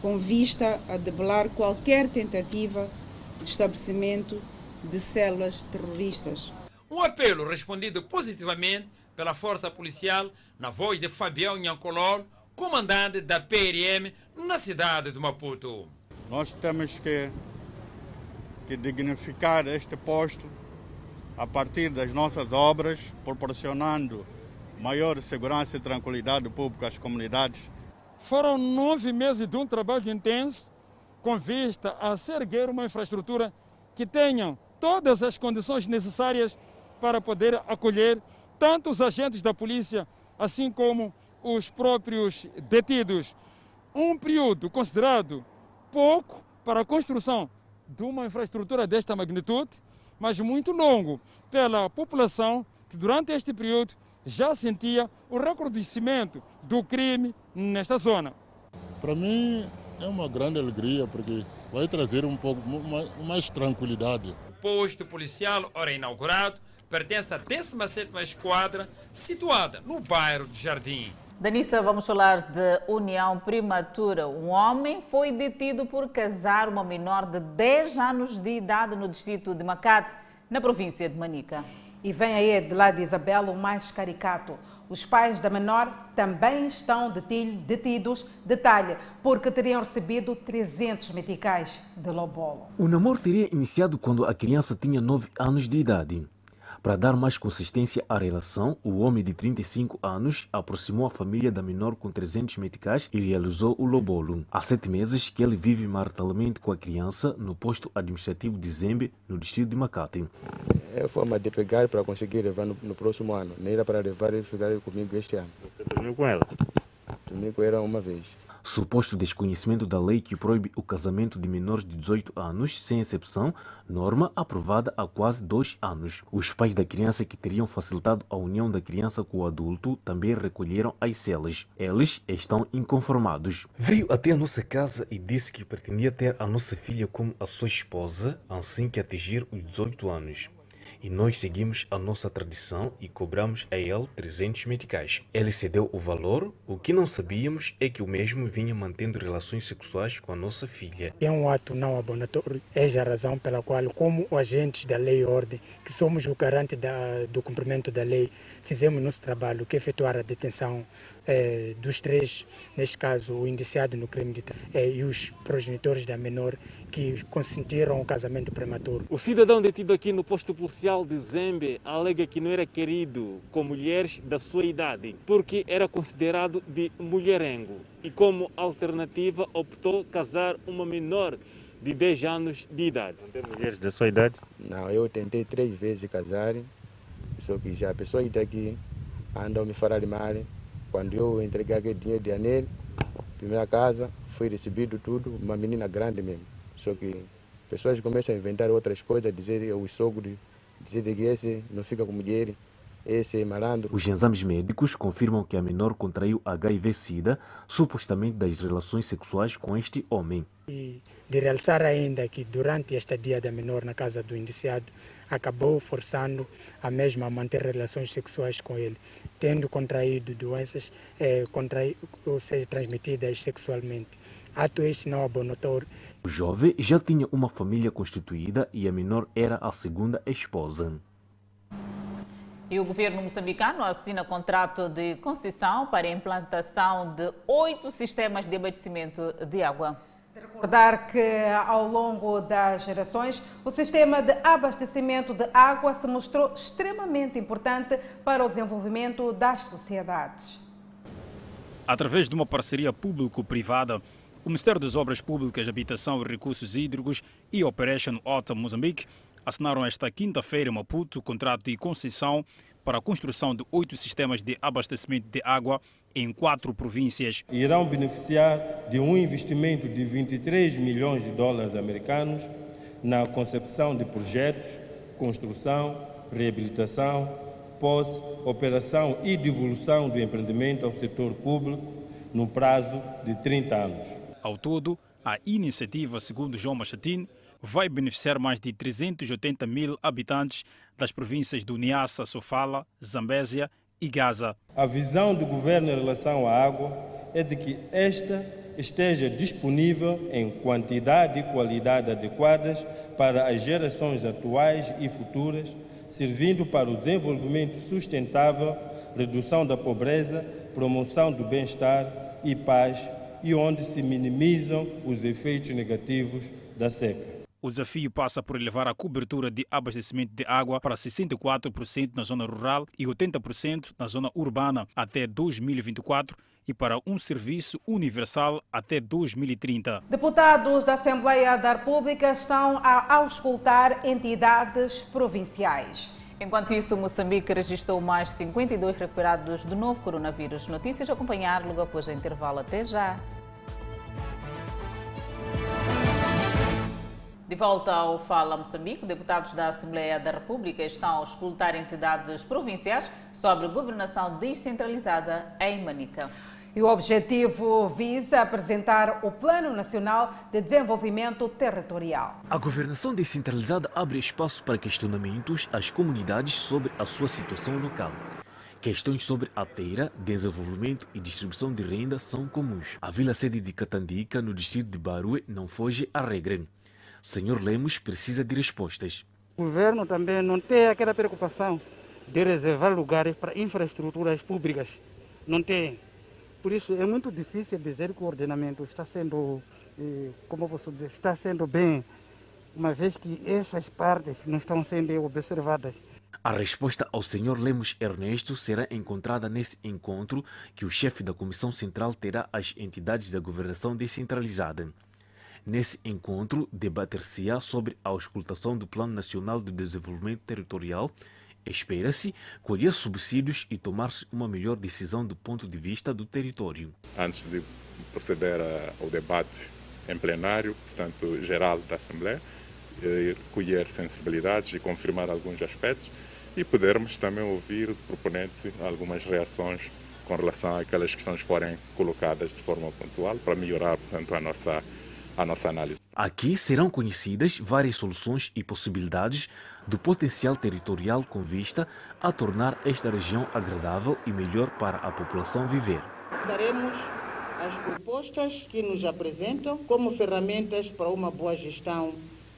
com vista a debelar qualquer tentativa de estabelecimento de células terroristas. Um apelo respondido positivamente pela Força Policial na voz de Fabião Nhancolol, comandante da PRM na cidade de Maputo. Nós temos que, que dignificar este posto a partir das nossas obras, proporcionando maior segurança e tranquilidade pública às comunidades. Foram nove meses de um trabalho intenso com vista a se erguer uma infraestrutura que tenha todas as condições necessárias para poder acolher tanto os agentes da polícia, assim como os próprios detidos. Um período considerado pouco para a construção de uma infraestrutura desta magnitude, mas muito longo pela população que durante este período já sentia o recrudescimento do crime nesta zona. Para mim é uma grande alegria porque vai trazer um pouco mais tranquilidade. O posto policial, ora inaugurado, pertence à 17ª Esquadra, situada no bairro do Jardim. Danissa, vamos falar de união prematura. Um homem foi detido por casar uma menor de 10 anos de idade no distrito de Macate, na província de Manica. E vem aí de lá de Isabela o mais caricato. Os pais da menor também estão detidos, detalhe, porque teriam recebido 300 meticais de lobolo. O namoro teria iniciado quando a criança tinha 9 anos de idade. Para dar mais consistência à relação, o homem de 35 anos aproximou a família da menor com 300 meticais e realizou o lobolo. Há sete meses que ele vive maritalmente com a criança no posto administrativo de Zembe, no distrito de Macate. É a forma de pegar para conseguir levar no, no próximo ano. Nem era para levar e ficar comigo este ano. Você dormiu com ela? Dormi com ela uma vez. Suposto desconhecimento da lei que proíbe o casamento de menores de 18 anos, sem exceção, norma aprovada há quase dois anos. Os pais da criança que teriam facilitado a união da criança com o adulto também recolheram as celas. Eles estão inconformados. Veio até a nossa casa e disse que pretendia ter a nossa filha como a sua esposa assim que atingir os 18 anos e nós seguimos a nossa tradição e cobramos a ele 300 meticais. Ele cedeu o valor, o que não sabíamos é que o mesmo vinha mantendo relações sexuais com a nossa filha. É um ato não abonatório, é a razão pela qual, como agentes da lei e ordem, que somos o garante da, do cumprimento da lei, fizemos nosso trabalho, que é efetuar a detenção eh, dos três, neste caso o indiciado no crime de eh, e os progenitores da menor que consentiram o casamento prematuro. O cidadão detido aqui no posto policial de Zembe alega que não era querido com mulheres da sua idade, porque era considerado de mulherengo e como alternativa optou casar uma menor de 10 anos de idade. Não tem mulheres da sua idade? Não, eu tentei três vezes casar, só que já a pessoa está aqui andou me falar mal. Quando eu entreguei aquele dinheiro de anel, primeira casa, foi recebido tudo, uma menina grande mesmo. Só que pessoas começam a inventar outras coisas, dizer o sogro, dizer que esse não fica com mulher, esse é malandro. Os exames médicos confirmam que a menor contraiu HIV-Sida, supostamente das relações sexuais com este homem. E de realçar ainda que durante esta dia da menor na casa do indiciado, acabou forçando a mesma a manter relações sexuais com ele, tendo contraído doenças, eh, contraí, ou seja, transmitidas sexualmente. Ato este não abonatório o jovem já tinha uma família constituída e a menor era a segunda esposa. E o governo moçambicano assina contrato de concessão para a implantação de oito sistemas de abastecimento de água. Recordar que ao longo das gerações, o sistema de abastecimento de água se mostrou extremamente importante para o desenvolvimento das sociedades. Através de uma parceria público-privada, o Ministério das Obras Públicas, Habitação e Recursos Hídricos e Operation Autumn Moçambique assinaram esta quinta-feira em Maputo contrato de concessão para a construção de oito sistemas de abastecimento de água em quatro províncias. Irão beneficiar de um investimento de 23 milhões de dólares americanos na concepção de projetos, construção, reabilitação, pós, operação e devolução do empreendimento ao setor público no prazo de 30 anos. Ao todo, a iniciativa, segundo João Machatin, vai beneficiar mais de 380 mil habitantes das províncias do Niassa, Sofala, Zambésia e Gaza. A visão do governo em relação à água é de que esta esteja disponível em quantidade e qualidade adequadas para as gerações atuais e futuras, servindo para o desenvolvimento sustentável, redução da pobreza, promoção do bem-estar e paz e onde se minimizam os efeitos negativos da seca. O desafio passa por elevar a cobertura de abastecimento de água para 64% na zona rural e 80% na zona urbana até 2024 e para um serviço universal até 2030. Deputados da Assembleia da República estão a auscultar entidades provinciais. Enquanto isso, Moçambique registrou mais 52 recuperados do novo coronavírus. Notícias a acompanhar logo após o intervalo. Até já! De volta ao Fala Moçambique, deputados da Assembleia da República estão a escutar entidades provinciais sobre governação descentralizada em Manica. E o objetivo visa apresentar o Plano Nacional de Desenvolvimento Territorial. A governação descentralizada abre espaço para questionamentos às comunidades sobre a sua situação local. Questões sobre a teira, desenvolvimento e distribuição de renda são comuns. A vila sede de Catandica, no distrito de Barue, não foge à regra. Senhor Lemos precisa de respostas. O governo também não tem aquela preocupação de reservar lugares para infraestruturas públicas. Não tem. Por isso é muito difícil dizer que o ordenamento está sendo, eh, como posso dizer, está sendo bem, uma vez que essas partes não estão sendo observadas. A resposta ao Sr. Lemos Ernesto será encontrada nesse encontro que o chefe da Comissão Central terá às entidades da governação descentralizada. Nesse encontro, debater-se-á sobre a auscultação do Plano Nacional de Desenvolvimento Territorial Espera-se colher subsídios e tomar-se uma melhor decisão do ponto de vista do território. Antes de proceder ao debate em plenário, portanto, geral da Assembleia, colher sensibilidades e confirmar alguns aspectos e podermos também ouvir do proponente algumas reações com relação àquelas questões que forem colocadas de forma pontual para melhorar, portanto, a nossa, a nossa análise. Aqui serão conhecidas várias soluções e possibilidades do potencial territorial com vista a tornar esta região agradável e melhor para a população viver. Daremos as propostas que nos apresentam como ferramentas para uma boa gestão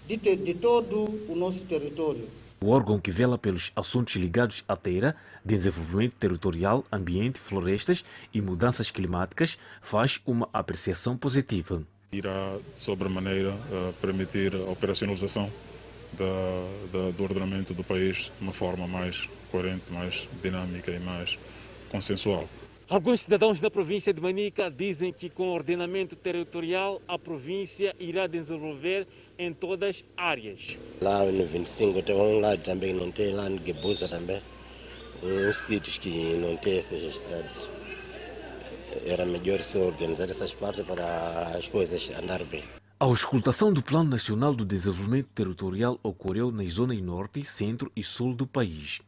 de, de todo o nosso território. O órgão que vela pelos assuntos ligados à terra, desenvolvimento territorial, ambiente, florestas e mudanças climáticas faz uma apreciação positiva. Irá, sobremaneira, uh, permitir a operacionalização da, da, do ordenamento do país de uma forma mais coerente, mais dinâmica e mais consensual. Alguns cidadãos da província de Manica dizem que com o ordenamento territorial a província irá desenvolver em todas as áreas. Lá no 25 tem um lado também não tem, lá no Gebusa também, uns sítios que não tem essas estradas. Era melhor se organizar essas partes para as coisas andar bem. A auscultação do Plano Nacional do Desenvolvimento Territorial ocorreu nas zonas norte, centro e sul do país.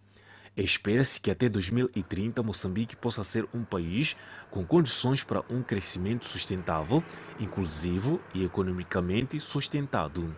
Espera-se que até 2030 Moçambique possa ser um país com condições para um crescimento sustentável, inclusivo e economicamente sustentado.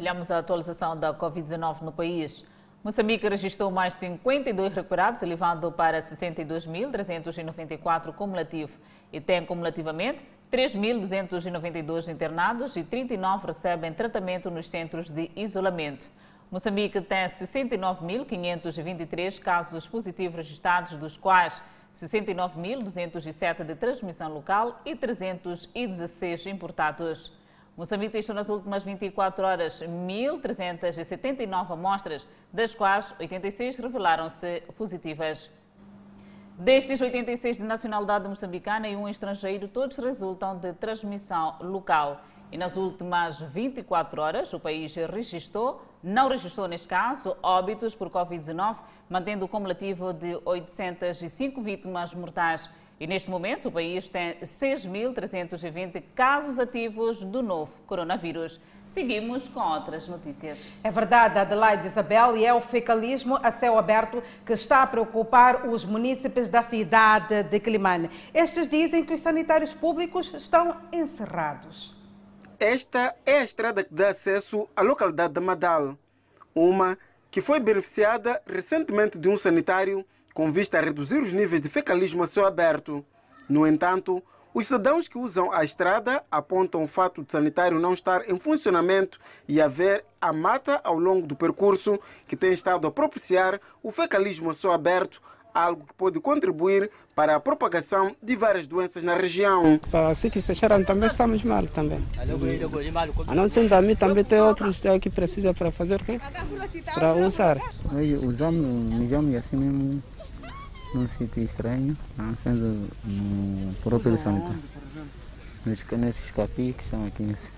Olhamos a atualização da Covid-19 no país. Moçambique registrou mais 52 recuperados, elevando para 62.394 cumulativo e tem cumulativamente 3.292 internados e 39 recebem tratamento nos centros de isolamento. Moçambique tem 69.523 casos positivos registrados, dos quais 69.207 de transmissão local e 316 importados. Moçambique testou nas últimas 24 horas 1.379 amostras, das quais 86 revelaram-se positivas. Destes 86 de nacionalidade moçambicana e um estrangeiro, todos resultam de transmissão local. E nas últimas 24 horas, o país registrou, não registrou neste caso, óbitos por Covid-19, mantendo o cumulativo de 805 vítimas mortais. E neste momento, o país tem 6.320 casos ativos do novo coronavírus. Seguimos com outras notícias. É verdade, Adelaide Isabel, e é o fecalismo a céu aberto que está a preocupar os munícipes da cidade de Climane. Estes dizem que os sanitários públicos estão encerrados. Esta é a estrada que dá acesso à localidade de Madal, uma que foi beneficiada recentemente de um sanitário com vista a reduzir os níveis de fecalismo a céu aberto. No entanto, os cidadãos que usam a estrada apontam o fato de sanitário não estar em funcionamento e haver a mata ao longo do percurso que tem estado a propiciar o fecalismo a céu aberto algo que pode contribuir para a propagação de várias doenças na região. Assim que fecharam também estamos mal também. A não a mim também tem outros que precisa para fazer o quê? Para usar. Usamos, mijamos assim mesmo num sítio estranho, sendo no próprio sanitário. Nesses capis que estão aqui nesse.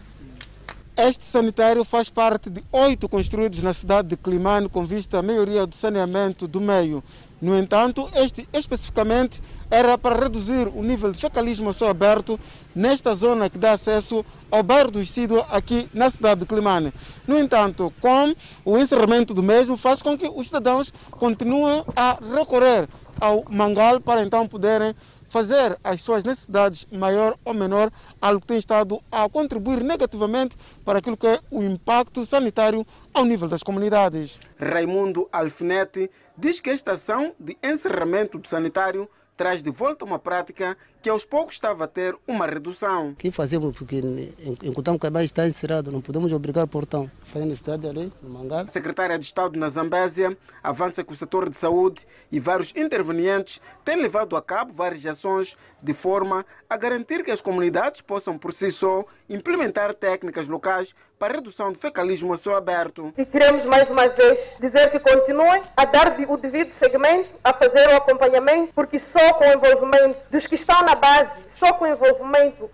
Este sanitário faz parte de oito construídos na cidade de Climane com vista à melhoria do saneamento do meio. No entanto, este especificamente era para reduzir o nível de fecalismo a céu aberto nesta zona que dá acesso ao bairro do Isidro aqui na cidade de Climane. No entanto, com o encerramento do mesmo, faz com que os cidadãos continuem a recorrer ao mangal para então poderem fazer as suas necessidades maior ou menor, algo que tem estado a contribuir negativamente para aquilo que é o impacto sanitário ao nível das comunidades. Raimundo Alfinete diz que esta ação de encerramento do sanitário traz de volta uma prática que aos poucos estava a ter uma redução. O que fazemos? Porque enquanto o bairro está encerrado, não podemos obrigar o portão. Faz necessidade ali, no mangar. A secretária de Estado na Zambésia avança que o setor de saúde e vários intervenientes têm levado a cabo várias ações de forma a garantir que as comunidades possam por si só implementar técnicas locais para redução do fecalismo a céu aberto. E queremos mais uma vez dizer que continuem a dar o devido segmento, a fazer o acompanhamento, porque só com o envolvimento dos que estão na base, só com o envolvimento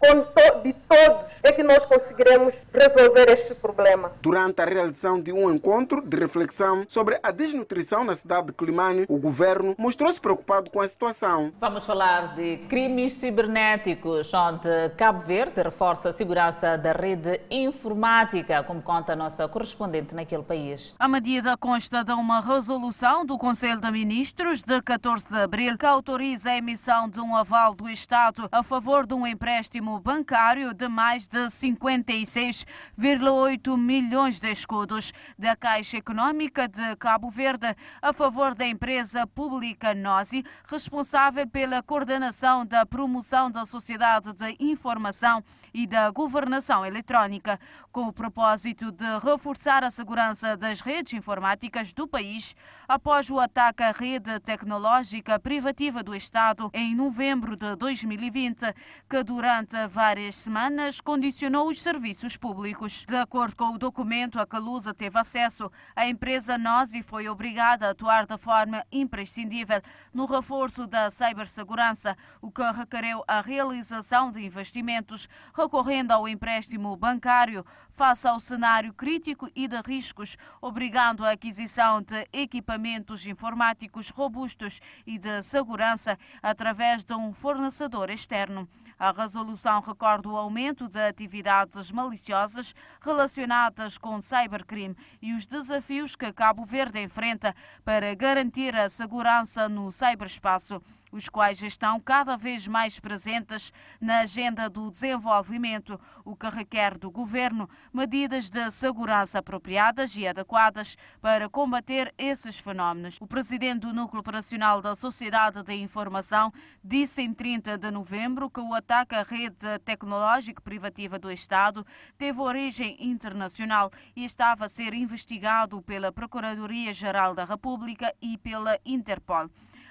de todos é que nós conseguiremos resolver este problema. Durante a realização de um encontro de reflexão sobre a desnutrição na cidade de Climane, o governo mostrou-se preocupado com a situação. Vamos falar de crimes cibernéticos, onde Cabo Verde reforça a segurança da rede informática, como conta a nossa correspondente naquele país. A medida consta de uma resolução do Conselho de Ministros de 14 de abril que autoriza a emissão de um aval do Estado a favor de um empréstimo bancário de mais de 56,8 milhões de escudos da Caixa Econômica de Cabo Verde a favor da empresa pública NOSI, responsável pela coordenação da promoção da sociedade de informação e da governação eletrónica, com o propósito de reforçar a segurança das redes informáticas do país após o ataque à rede tecnológica privativa do Estado em novembro de 2020, que durante várias semanas condicionou os serviços públicos. De acordo com o documento a que a Lusa teve acesso, a empresa Nosi foi obrigada a atuar de forma imprescindível no reforço da cibersegurança, o que requereu a realização de investimentos recorrendo ao empréstimo bancário face ao cenário crítico e de riscos, obrigando a aquisição de equipamentos informáticos robustos e de segurança através de um fornecedor externo. A resolução recorda o aumento de atividades maliciosas relacionadas com cybercrime e os desafios que Cabo Verde enfrenta para garantir a segurança no ciberespaço os quais estão cada vez mais presentes na agenda do desenvolvimento, o que requer do governo medidas de segurança apropriadas e adequadas para combater esses fenómenos. O presidente do Núcleo Operacional da Sociedade de Informação disse em 30 de novembro que o ataque à rede tecnológica privativa do Estado teve origem internacional e estava a ser investigado pela Procuradoria-Geral da República e pela Interpol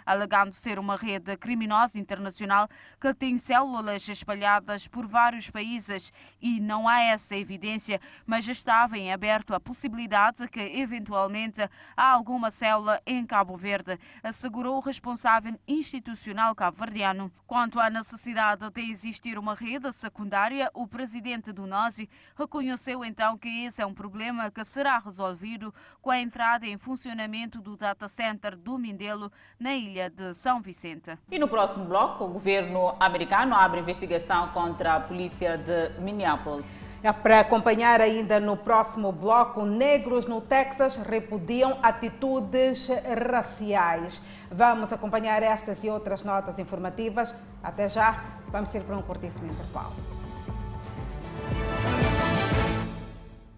alegando ser uma rede criminosa internacional que tem células espalhadas por vários países e não há essa evidência, mas estava em aberto a possibilidade de que eventualmente há alguma célula em Cabo Verde, assegurou o responsável institucional cabo-verdiano. Quanto à necessidade de existir uma rede secundária, o presidente do NOSI reconheceu então que esse é um problema que será resolvido com a entrada em funcionamento do data center do Mindelo na ilha de São Vicente. E no próximo bloco, o governo americano abre investigação contra a polícia de Minneapolis. É para acompanhar ainda no próximo bloco, negros no Texas repudiam atitudes raciais. Vamos acompanhar estas e outras notas informativas. Até já, vamos ir para um curtíssimo intervalo.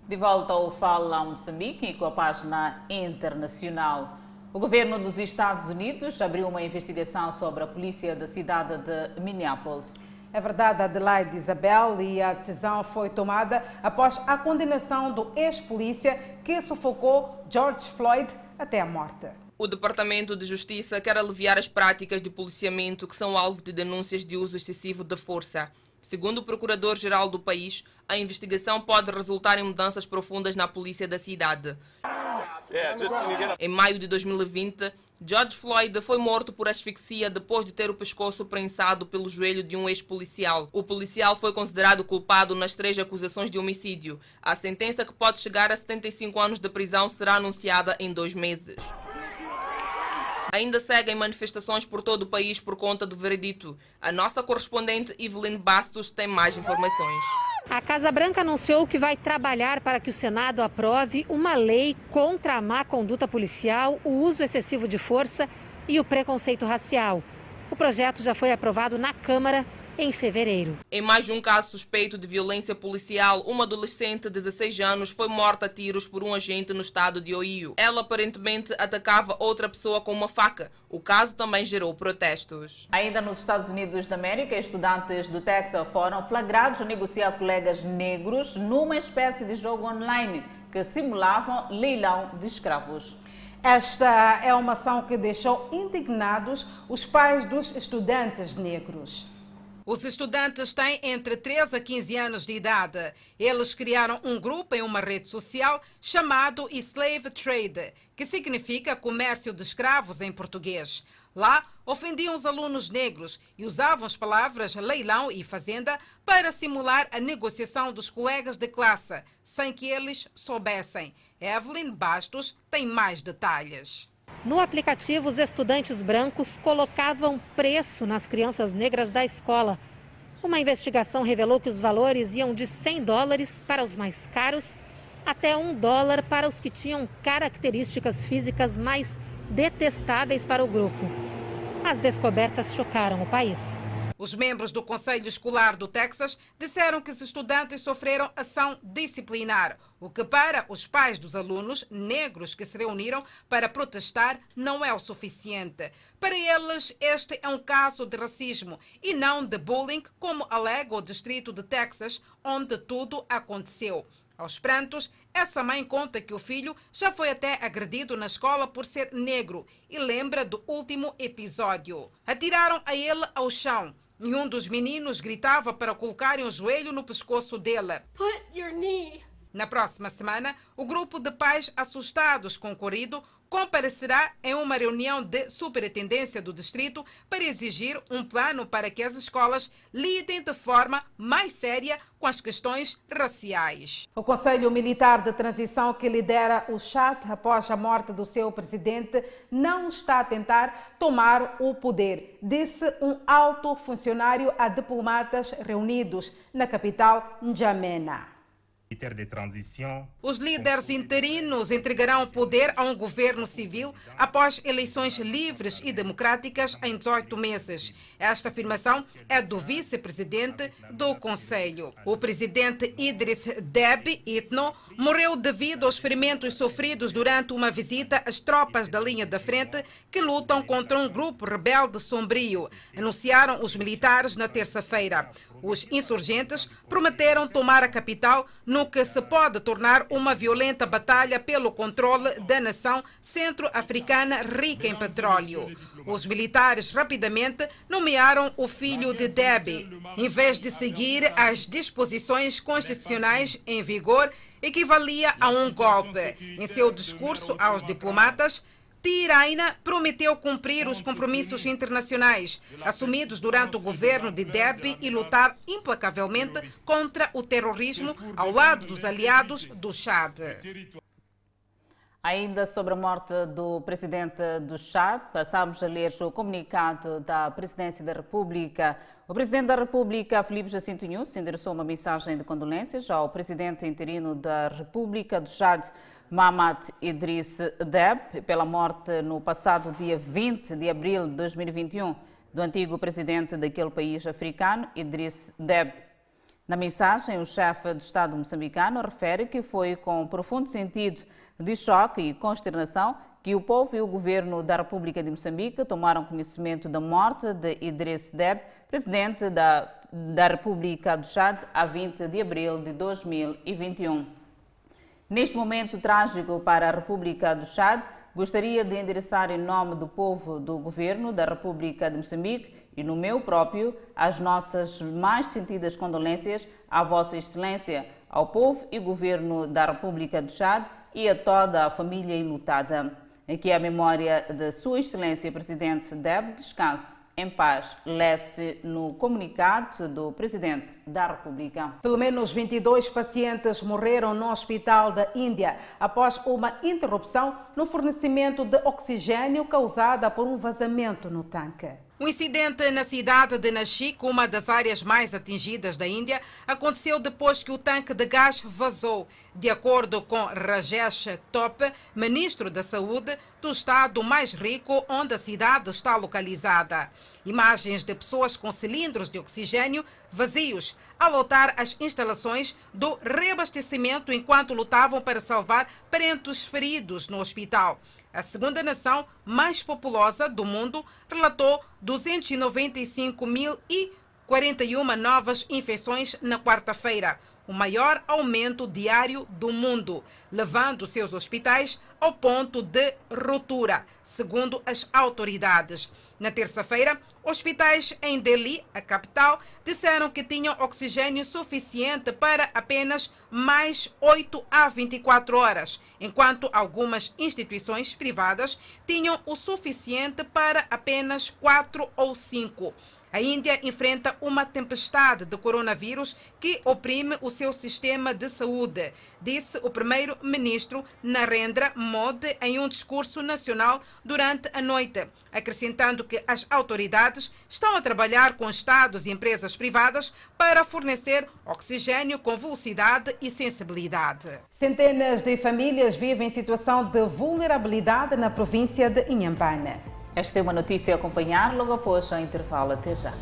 De volta ao Fala Moçambique com a página internacional. O governo dos Estados Unidos abriu uma investigação sobre a polícia da cidade de Minneapolis. É verdade, Adelaide Isabel, e a decisão foi tomada após a condenação do ex-polícia que sufocou George Floyd até a morte. O Departamento de Justiça quer aliviar as práticas de policiamento que são alvo de denúncias de uso excessivo de força. Segundo o procurador-geral do país, a investigação pode resultar em mudanças profundas na polícia da cidade. Em maio de 2020, George Floyd foi morto por asfixia depois de ter o pescoço prensado pelo joelho de um ex-policial. O policial foi considerado culpado nas três acusações de homicídio. A sentença, que pode chegar a 75 anos de prisão, será anunciada em dois meses. Ainda seguem manifestações por todo o país por conta do veredito. A nossa correspondente Evelyn Bastos tem mais informações. A Casa Branca anunciou que vai trabalhar para que o Senado aprove uma lei contra a má conduta policial, o uso excessivo de força e o preconceito racial. O projeto já foi aprovado na Câmara em fevereiro. Em mais de um caso suspeito de violência policial, uma adolescente de 16 anos foi morta a tiros por um agente no estado de Ohio. Ela aparentemente atacava outra pessoa com uma faca. O caso também gerou protestos. Ainda nos Estados Unidos da América, estudantes do Texas foram flagrados a negociar colegas negros numa espécie de jogo online que simulavam leilão de escravos. Esta é uma ação que deixou indignados os pais dos estudantes negros. Os estudantes têm entre 13 a 15 anos de idade. Eles criaram um grupo em uma rede social chamado Slave Trade, que significa comércio de escravos em português. Lá, ofendiam os alunos negros e usavam as palavras leilão e fazenda para simular a negociação dos colegas de classe, sem que eles soubessem. Evelyn Bastos tem mais detalhes. No aplicativo, os estudantes brancos colocavam preço nas crianças negras da escola. Uma investigação revelou que os valores iam de 100 dólares para os mais caros até um dólar para os que tinham características físicas mais detestáveis para o grupo. As descobertas chocaram o país. Os membros do Conselho Escolar do Texas disseram que os estudantes sofreram ação disciplinar, o que para os pais dos alunos negros que se reuniram para protestar não é o suficiente. Para eles, este é um caso de racismo e não de bullying, como alega o Distrito de Texas, onde tudo aconteceu. Aos prantos, essa mãe conta que o filho já foi até agredido na escola por ser negro e lembra do último episódio. Atiraram a ele ao chão e um dos meninos gritava para colocarem o joelho no pescoço dele. Put your knee. Na próxima semana, o grupo de pais assustados com o ocorrido comparecerá em uma reunião de superintendência do distrito para exigir um plano para que as escolas lidem de forma mais séria com as questões raciais. O Conselho Militar de Transição, que lidera o Chad após a morte do seu presidente, não está a tentar tomar o poder, disse um alto funcionário a diplomatas reunidos na capital N'Djamena. Os líderes interinos entregarão poder a um governo civil após eleições livres e democráticas em 18 meses. Esta afirmação é do vice-presidente do Conselho. O presidente Idris Deby Itno morreu devido aos ferimentos sofridos durante uma visita às tropas da linha da frente que lutam contra um grupo rebelde sombrio, anunciaram os militares na terça-feira. Os insurgentes prometeram tomar a capital no que se pode tornar uma violenta batalha pelo controle da nação centro-africana rica em petróleo. Os militares rapidamente nomearam o filho de Deby, em vez de seguir as disposições constitucionais em vigor, equivalia a um golpe. Em seu discurso aos diplomatas, Tiraina prometeu cumprir os compromissos internacionais assumidos durante o governo de Deby e lutar implacavelmente contra o terrorismo ao lado dos aliados do Chad. Ainda sobre a morte do presidente do Chad, passamos a ler o comunicado da Presidência da República. O presidente da República, Felipe Jacinto Nunes, endereçou uma mensagem de condolências ao presidente interino da República do Chad, Mamad Idriss Deb pela morte no passado dia 20 de abril de 2021 do antigo presidente daquele país africano, Idriss Deb. Na mensagem, o chefe de Estado moçambicano refere que foi com profundo sentido de choque e consternação que o povo e o governo da República de Moçambique tomaram conhecimento da morte de Idriss Deb, presidente da, da República do Chad, a 20 de abril de 2021. Neste momento trágico para a República do Chad, gostaria de endereçar em nome do povo do governo da República de Moçambique e no meu próprio as nossas mais sentidas condolências à Vossa Excelência, ao povo e governo da República do Chad e a toda a família enlutada. Aqui a memória de Sua Excelência Presidente Deb descanse em paz, lê-se no comunicado do Presidente da República. Pelo menos 22 pacientes morreram no hospital da Índia após uma interrupção no fornecimento de oxigênio causada por um vazamento no tanque. O incidente na cidade de Nashik, uma das áreas mais atingidas da Índia, aconteceu depois que o tanque de gás vazou. De acordo com Rajesh Top, ministro da Saúde do estado mais rico onde a cidade está localizada. Imagens de pessoas com cilindros de oxigênio vazios a lotar as instalações do reabastecimento enquanto lutavam para salvar parentes feridos no hospital. A segunda nação mais populosa do mundo relatou 295.000 e 41 novas infecções na quarta-feira, o maior aumento diário do mundo, levando seus hospitais ao ponto de ruptura, segundo as autoridades. Na terça-feira, hospitais em Delhi, a capital, disseram que tinham oxigênio suficiente para apenas mais 8 a 24 horas, enquanto algumas instituições privadas tinham o suficiente para apenas 4 ou 5. A Índia enfrenta uma tempestade de coronavírus que oprime o seu sistema de saúde, disse o primeiro-ministro Narendra Modi em um discurso nacional durante a noite, acrescentando que as autoridades estão a trabalhar com estados e empresas privadas para fornecer oxigênio com velocidade e sensibilidade. Centenas de famílias vivem em situação de vulnerabilidade na província de Inhambane. Esta é uma notícia a acompanhar logo após o intervalo. Até já.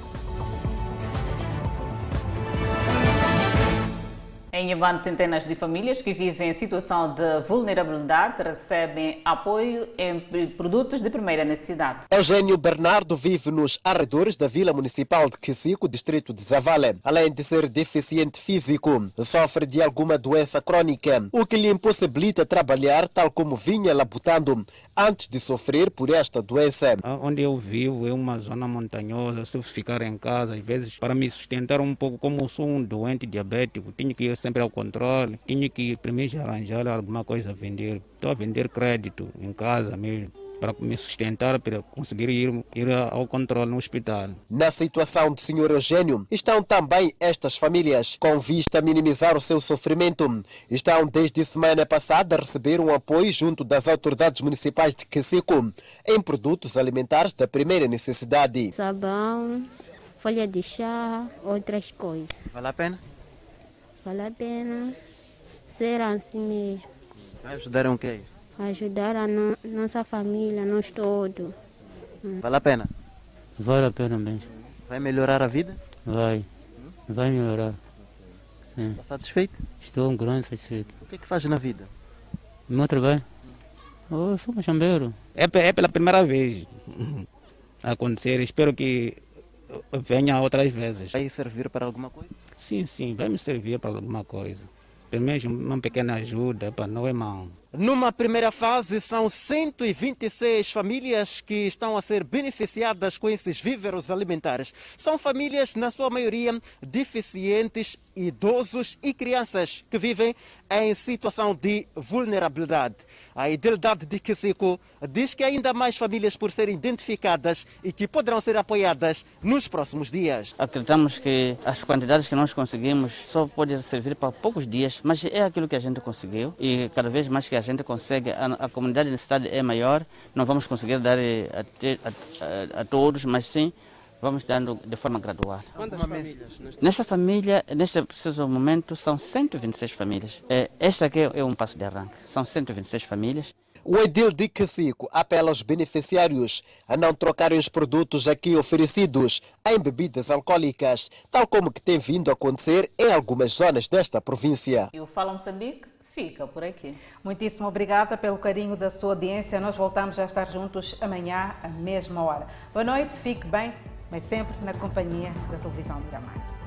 Em Ivan, centenas de famílias que vivem em situação de vulnerabilidade recebem apoio em produtos de primeira necessidade. Eugênio Bernardo vive nos arredores da Vila Municipal de Quisico, distrito de Zavale. Além de ser deficiente físico, sofre de alguma doença crônica, o que lhe impossibilita trabalhar tal como vinha labutando antes de sofrer por esta doença. Onde eu vivo é uma zona montanhosa, se eu ficar em casa, às vezes, para me sustentar um pouco, como sou um doente diabético, tenho que ir sempre ao controle, tinha que primeiro arranjar alguma coisa a vender. Estou a vender crédito em casa mesmo para me sustentar, para conseguir ir, ir ao controle no hospital. Na situação do Sr. Eugênio estão também estas famílias, com vista a minimizar o seu sofrimento. Estão desde semana passada a receber um apoio junto das autoridades municipais de Quesico em produtos alimentares da primeira necessidade. Sabão, folha de chá, outras coisas. Vale a pena? Vale a pena ser assim mesmo. Vai ajudar em quê? Ajudar a no, nossa família, nós todos. Vale a pena? Vale a pena mesmo. Vai melhorar a vida? Vai. Vai melhorar. Sim. Está satisfeito? Estou um grande satisfeito. O que é que faz na vida? Meu trabalho? Oh, sou machambeiro. É, é pela primeira vez [LAUGHS] acontecer. Espero que venha outras vezes. Vai servir para alguma coisa? Sim, sim, vai me servir para alguma coisa. Pelo menos uma pequena ajuda, para não é mal. Numa primeira fase, são 126 famílias que estão a ser beneficiadas com esses víveres alimentares. São famílias, na sua maioria, deficientes, idosos e crianças que vivem em situação de vulnerabilidade. A Idilidade de Quisico diz que ainda mais famílias por serem identificadas e que poderão ser apoiadas nos próximos dias. Acreditamos que as quantidades que nós conseguimos só podem servir para poucos dias, mas é aquilo que a gente conseguiu e cada vez mais que a gente consegue, a, a comunidade da cidade é maior, não vamos conseguir dar a, a, a, a todos, mas sim vamos dando de forma gradual. Quantas famílias? Nesta família, neste preciso momento, são 126 famílias. Este aqui é um passo de arranque. São 126 famílias. O Edil de Cacico apela aos beneficiários a não trocarem os produtos aqui oferecidos em bebidas alcoólicas, tal como que tem vindo a acontecer em algumas zonas desta província. E o Fala Moçambique fica por aqui. Muitíssimo obrigada pelo carinho da sua audiência. Nós voltamos a estar juntos amanhã, à mesma hora. Boa noite, fique bem, mas sempre na companhia da televisão Miramar.